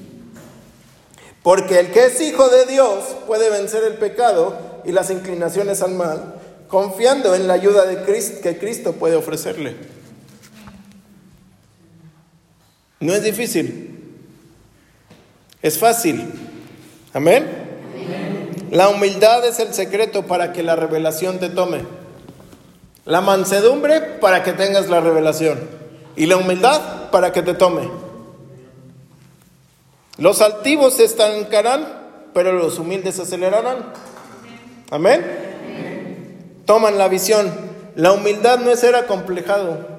Porque el que es hijo de Dios puede vencer el pecado y las inclinaciones al mal, confiando en la ayuda de Cristo, que Cristo puede ofrecerle. No es difícil. Es fácil. Amén. La humildad es el secreto para que la revelación te tome. La mansedumbre para que tengas la revelación. Y la humildad para que te tome. Los altivos se estancarán, pero los humildes se acelerarán. Amén. Toman la visión. La humildad no es ser acomplejado.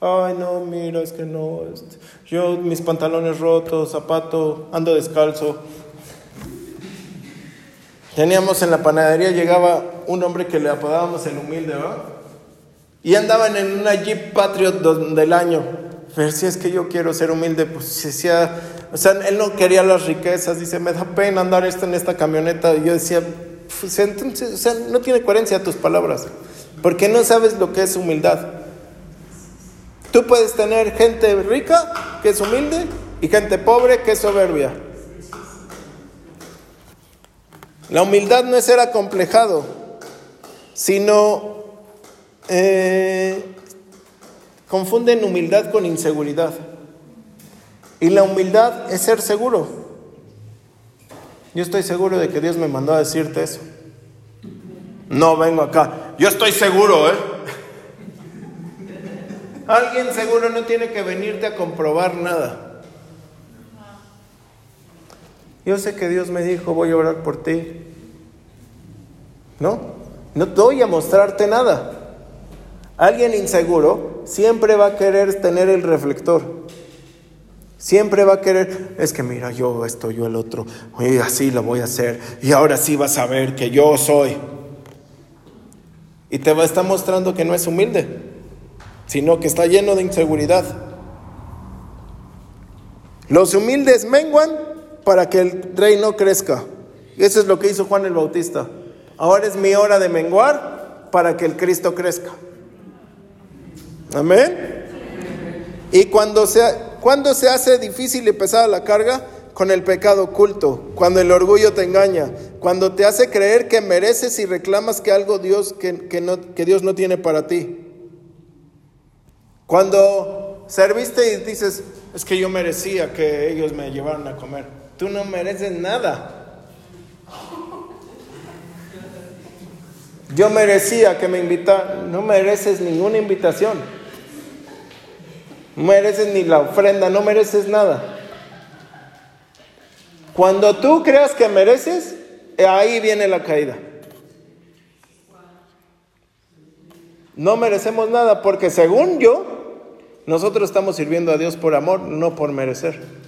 Ay, no, mira, es que no. Este, yo, mis pantalones rotos, zapato, ando descalzo. Teníamos en la panadería, llegaba un hombre que le apodábamos el humilde, ¿verdad? Y andaban en una Jeep Patriot del año. Pero si es que yo quiero ser humilde, pues decía, o sea, él no quería las riquezas, dice, me da pena andar esto en esta camioneta. Y yo decía, pues, entonces, o sea, no tiene coherencia tus palabras, porque no sabes lo que es humildad. Tú puedes tener gente rica que es humilde y gente pobre que es soberbia. La humildad no es ser acomplejado, sino eh, confunden humildad con inseguridad. Y la humildad es ser seguro. Yo estoy seguro de que Dios me mandó a decirte eso. No vengo acá. Yo estoy seguro, ¿eh? Alguien seguro no tiene que venirte a comprobar nada. Yo sé que Dios me dijo, voy a orar por ti. No, no te voy a mostrarte nada. Alguien inseguro siempre va a querer tener el reflector. Siempre va a querer, es que mira, yo esto, yo el otro, y así lo voy a hacer, y ahora sí vas a ver que yo soy. Y te va a estar mostrando que no es humilde, sino que está lleno de inseguridad. Los humildes menguan para que el reino crezca. Eso es lo que hizo Juan el Bautista. Ahora es mi hora de menguar para que el Cristo crezca. Amén. Y cuando se, cuando se hace difícil y pesada la carga, con el pecado oculto, cuando el orgullo te engaña, cuando te hace creer que mereces y reclamas que algo Dios que, no, que Dios no tiene para ti. Cuando serviste y dices, es que yo merecía que ellos me llevaran a comer. Tú no mereces nada. Yo merecía que me invitaran. No mereces ninguna invitación. No mereces ni la ofrenda, no mereces nada. Cuando tú creas que mereces, ahí viene la caída. No merecemos nada porque según yo, nosotros estamos sirviendo a Dios por amor, no por merecer.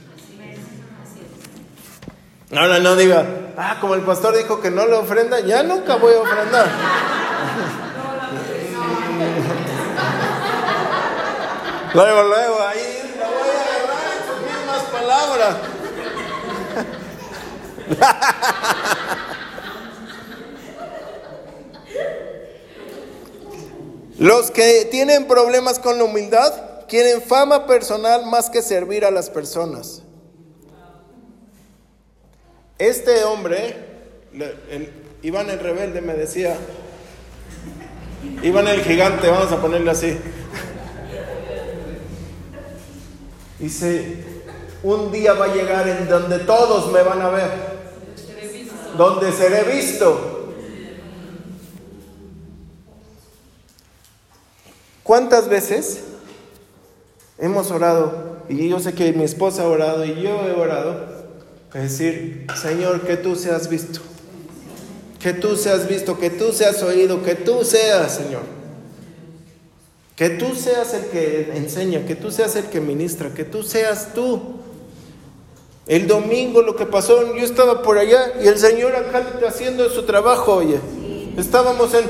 Ahora no diga, ah, como el pastor dijo que no le ofrenda, ya nunca voy a ofrendar. luego, luego, ahí la voy a agarrar en sus mismas palabras. Los que tienen problemas con la humildad quieren fama personal más que servir a las personas. Este hombre, Iván el rebelde me decía, Iván el gigante, vamos a ponerle así. Dice, un día va a llegar en donde todos me van a ver, donde seré visto. ¿Cuántas veces hemos orado? Y yo sé que mi esposa ha orado y yo he orado es decir, Señor, que tú seas visto. Que tú seas visto, que tú seas oído, que tú seas, Señor. Que tú seas el que enseña, que tú seas el que ministra, que tú seas tú. El domingo lo que pasó, yo estaba por allá y el Señor acá haciendo su trabajo, oye. Estábamos en,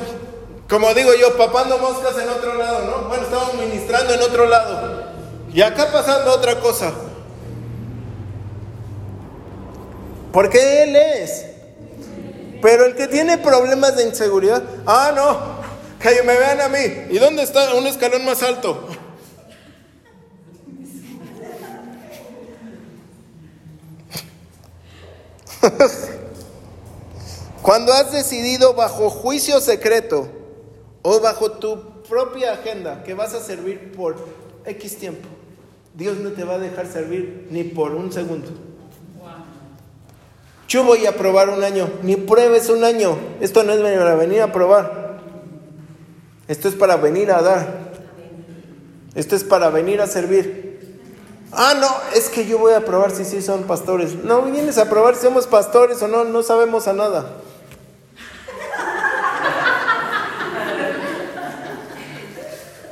como digo yo, papando moscas en otro lado, ¿no? Bueno, estábamos ministrando en otro lado. Y acá pasando otra cosa. Porque Él es. Pero el que tiene problemas de inseguridad, ah, no, que me vean a mí. ¿Y dónde está un escalón más alto? Cuando has decidido bajo juicio secreto o bajo tu propia agenda que vas a servir por X tiempo, Dios no te va a dejar servir ni por un segundo. Yo voy a probar un año, ni pruebes un año. Esto no es para venir a probar. Esto es para venir a dar. Esto es para venir a servir. Ah, no, es que yo voy a probar si sí son pastores. No vienes a probar si somos pastores o no, no sabemos a nada.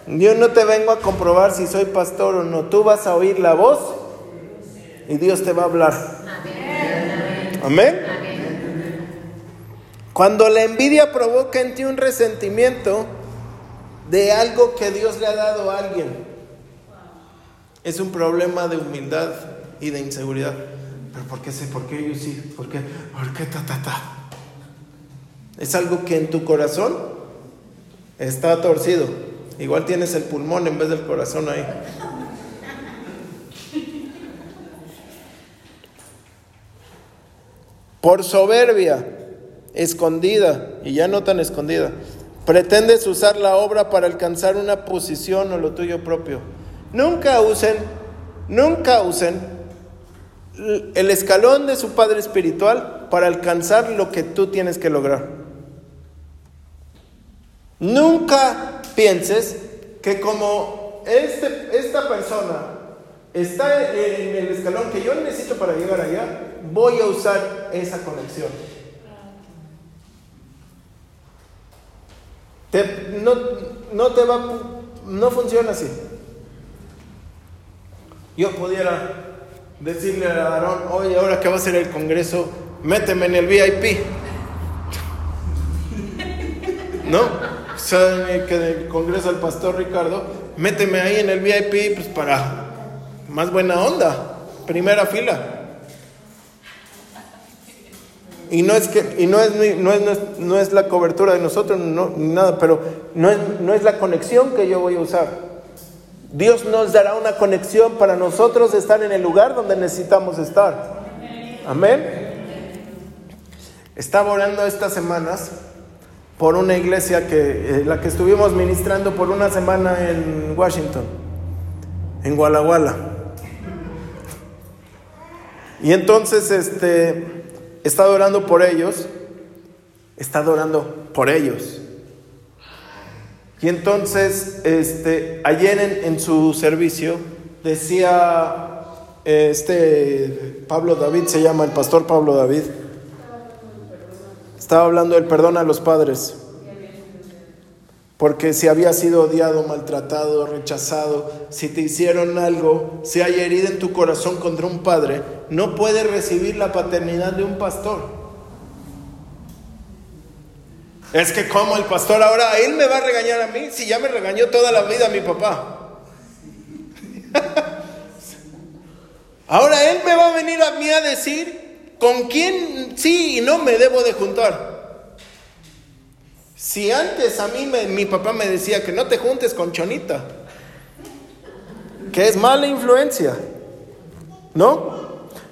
Yo no te vengo a comprobar si soy pastor o no. Tú vas a oír la voz y Dios te va a hablar. Amén. Cuando la envidia provoca en ti un resentimiento de algo que Dios le ha dado a alguien, es un problema de humildad y de inseguridad. Pero ¿por qué sé? ¿Por qué yo sí? ¿Por qué? ¿Por qué ta, ta, ta? Es algo que en tu corazón está torcido. Igual tienes el pulmón en vez del corazón ahí. Por soberbia, escondida, y ya no tan escondida, pretendes usar la obra para alcanzar una posición o lo tuyo propio. Nunca usen, nunca usen el escalón de su Padre Espiritual para alcanzar lo que tú tienes que lograr. Nunca pienses que como este, esta persona está en el escalón que yo necesito para llegar allá, voy a usar esa conexión. no, no te va, no funciona así. Yo pudiera decirle a Aarón, oye, ahora que va a ser el Congreso, méteme en el VIP. ¿No? Saben que del Congreso del Pastor Ricardo, méteme ahí en el VIP pues para más buena onda, primera fila. Y no es que y no es, no es, no es la cobertura de nosotros no, nada, pero no es, no es la conexión que yo voy a usar. Dios nos dará una conexión para nosotros estar en el lugar donde necesitamos estar. Amén. Estaba orando estas semanas por una iglesia que eh, la que estuvimos ministrando por una semana en Washington, en Guala Y entonces este está orando por ellos, está orando por ellos. Y entonces, este, ayer en, su servicio decía este Pablo David, se llama el pastor Pablo David, estaba hablando del perdón a los padres. Porque si había sido odiado, maltratado, rechazado, si te hicieron algo, si hay herida en tu corazón contra un padre, no puedes recibir la paternidad de un pastor. Es que como el pastor ahora, él me va a regañar a mí, si ya me regañó toda la vida mi papá. ahora él me va a venir a mí a decir con quién sí y no me debo de juntar. Si antes a mí mi papá me decía que no te juntes con Chonita, que es mala influencia, ¿no?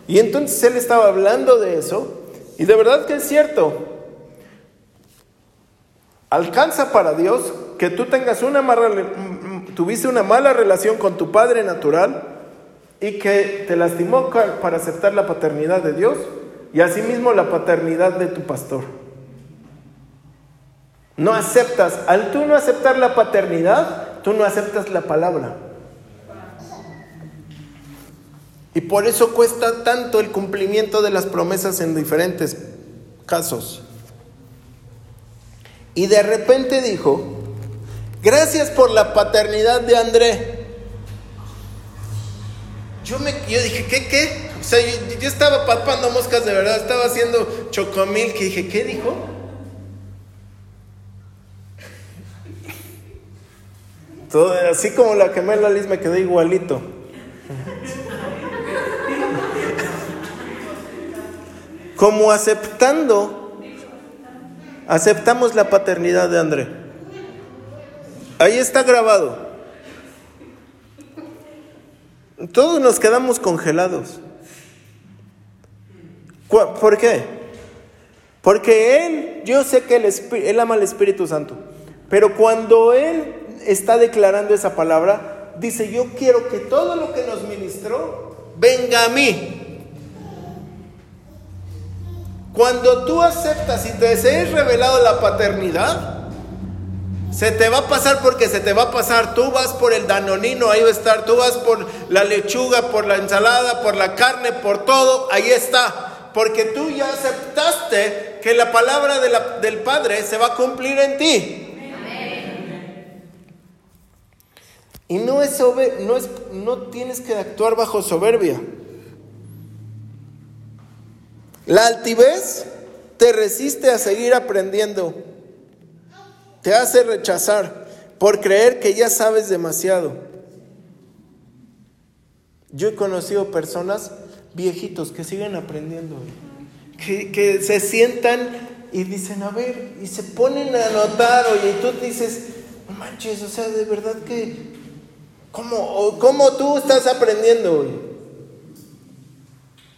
Y entonces él estaba hablando de eso, y de verdad que es cierto. Alcanza para Dios que tú tengas una mala, tuviste una mala relación con tu padre natural y que te lastimó para aceptar la paternidad de Dios y asimismo la paternidad de tu pastor. No aceptas, al tú no aceptar la paternidad, tú no aceptas la palabra. Y por eso cuesta tanto el cumplimiento de las promesas en diferentes casos. Y de repente dijo, gracias por la paternidad de André. Yo, me, yo dije, ¿qué, qué? O sea, yo, estaba papando moscas de verdad, estaba haciendo chocomil, que dije, ¿qué dijo? Todo, así como la que la Liz me quedé igualito. Como aceptando, aceptamos la paternidad de André. Ahí está grabado. Todos nos quedamos congelados. ¿Por qué? Porque Él, yo sé que él, él ama al Espíritu Santo, pero cuando Él está declarando esa palabra, dice, yo quiero que todo lo que nos ministró venga a mí. Cuando tú aceptas y te es revelado la paternidad, se te va a pasar porque se te va a pasar. Tú vas por el danonino, ahí va a estar. Tú vas por la lechuga, por la ensalada, por la carne, por todo, ahí está. Porque tú ya aceptaste que la palabra del Padre se va a cumplir en ti. Y no es, no es no tienes que actuar bajo soberbia. La altivez te resiste a seguir aprendiendo, te hace rechazar por creer que ya sabes demasiado. Yo he conocido personas viejitos que siguen aprendiendo, que, que se sientan y dicen, a ver, y se ponen a anotar, oye, y tú dices, no manches, o sea, de verdad que, ¿cómo, cómo tú estás aprendiendo? Oye?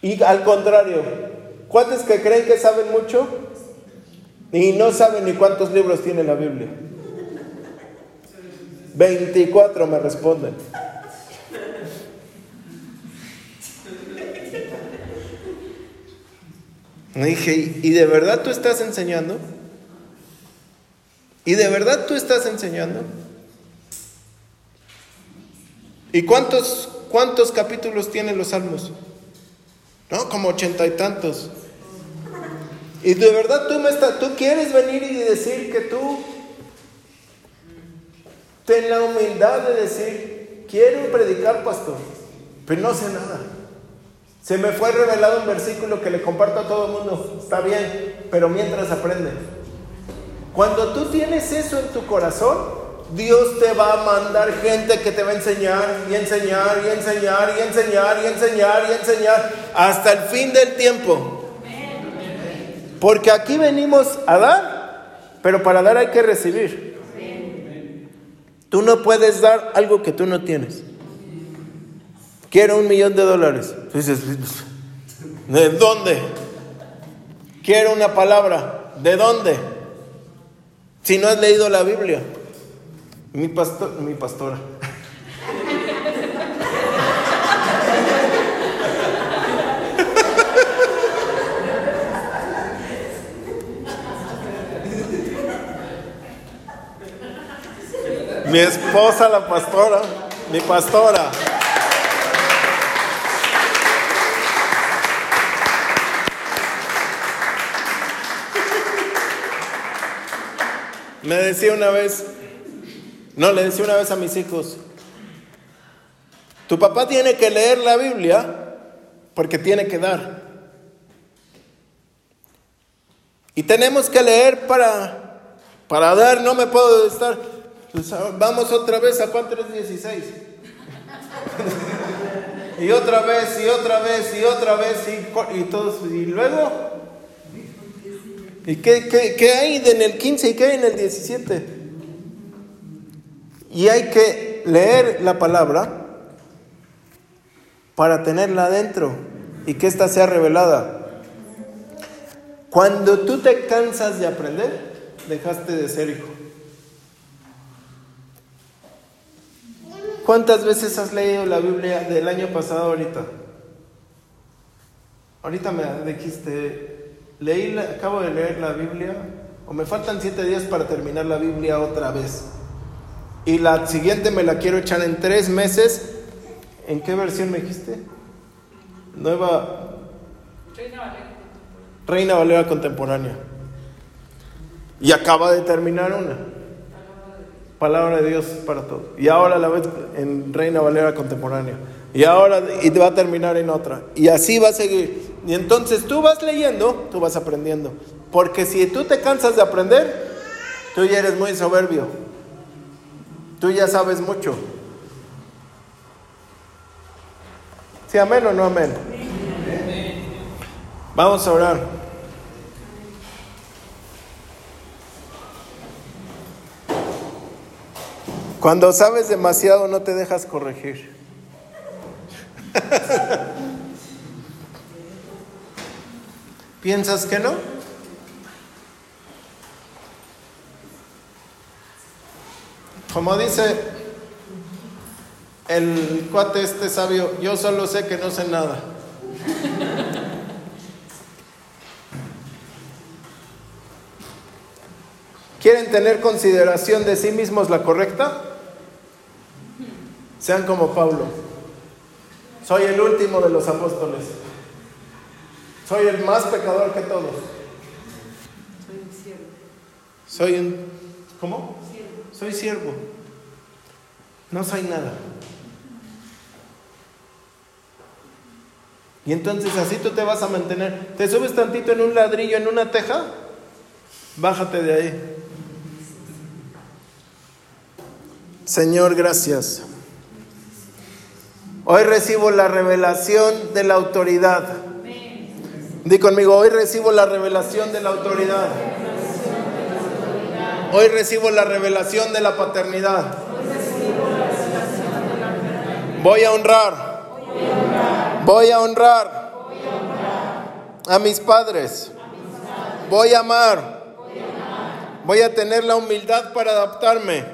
Y al contrario, ¿cuántos que creen que saben mucho? Y no saben ni cuántos libros tiene la Biblia. 24 me responden. Me dije, ¿y de verdad tú estás enseñando? ¿Y de verdad tú estás enseñando? ¿Y cuántos, cuántos capítulos tienen los salmos? ¿No? Como ochenta y tantos. Y de verdad tú, me estás, tú quieres venir y decir que tú ten la humildad de decir, quiero predicar, pastor, pero no sé nada. Se me fue revelado un versículo que le comparto a todo el mundo. Está bien, pero mientras aprende. Cuando tú tienes eso en tu corazón, Dios te va a mandar gente que te va a enseñar y enseñar y enseñar y enseñar y enseñar y enseñar hasta el fin del tiempo. Porque aquí venimos a dar, pero para dar hay que recibir. Tú no puedes dar algo que tú no tienes. Quiero un millón de dólares. ¿de dónde? Quiero una palabra. ¿De dónde? Si no has leído la Biblia. Mi pastor, mi pastora. Mi esposa, la pastora, mi pastora. Me decía una vez, no, le decía una vez a mis hijos, tu papá tiene que leer la Biblia porque tiene que dar. Y tenemos que leer para, para dar, no me puedo estar. Pues, ah, vamos otra vez a Juan 3.16. y otra vez, y otra vez, y otra vez, y, y todos, y luego ¿Y qué, hay en el 15 y qué hay en el 17? Y hay que leer la palabra para tenerla adentro y que ésta sea revelada. Cuando tú te cansas de aprender, dejaste de ser hijo. ¿Cuántas veces has leído la Biblia del año pasado ahorita? Ahorita me dijiste, leí, acabo de leer la Biblia, o me faltan siete días para terminar la Biblia otra vez. Y la siguiente me la quiero echar en tres meses. ¿En qué versión me dijiste? Nueva. Reina Valera. Reina Valera Contemporánea. Y acaba de terminar una. Palabra de Dios para todos. Y ahora la ves en Reina Valera Contemporánea. Y ahora y va a terminar en otra. Y así va a seguir. Y entonces tú vas leyendo, tú vas aprendiendo. Porque si tú te cansas de aprender, tú ya eres muy soberbio. Tú ya sabes mucho. ¿Sí, amén o no amén? Vamos a orar. Cuando sabes demasiado no te dejas corregir. ¿Piensas que no? Como dice el cuate este sabio, yo solo sé que no sé nada. ¿Quieren tener consideración de sí mismos la correcta? Sean como Pablo. Soy el último de los apóstoles. Soy el más pecador que todos. Soy un siervo. Soy un... ¿Cómo? Soy siervo. No soy nada. Y entonces así tú te vas a mantener. Te subes tantito en un ladrillo, en una teja, bájate de ahí. Señor, gracias. Hoy recibo la revelación de la autoridad. Di conmigo, hoy recibo la revelación de la autoridad. Hoy recibo la revelación de la paternidad. Voy a honrar. Voy a honrar a mis padres. Voy a amar. Voy a tener la humildad para adaptarme.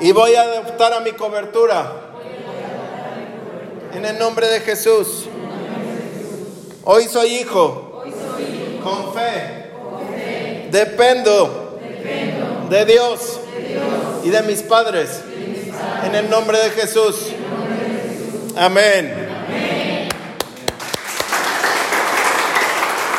Y voy a adaptar a mi cobertura. En el nombre de Jesús. Hoy soy hijo. Con fe. Dependo de Dios y de mis padres. En el nombre de Jesús. Amén.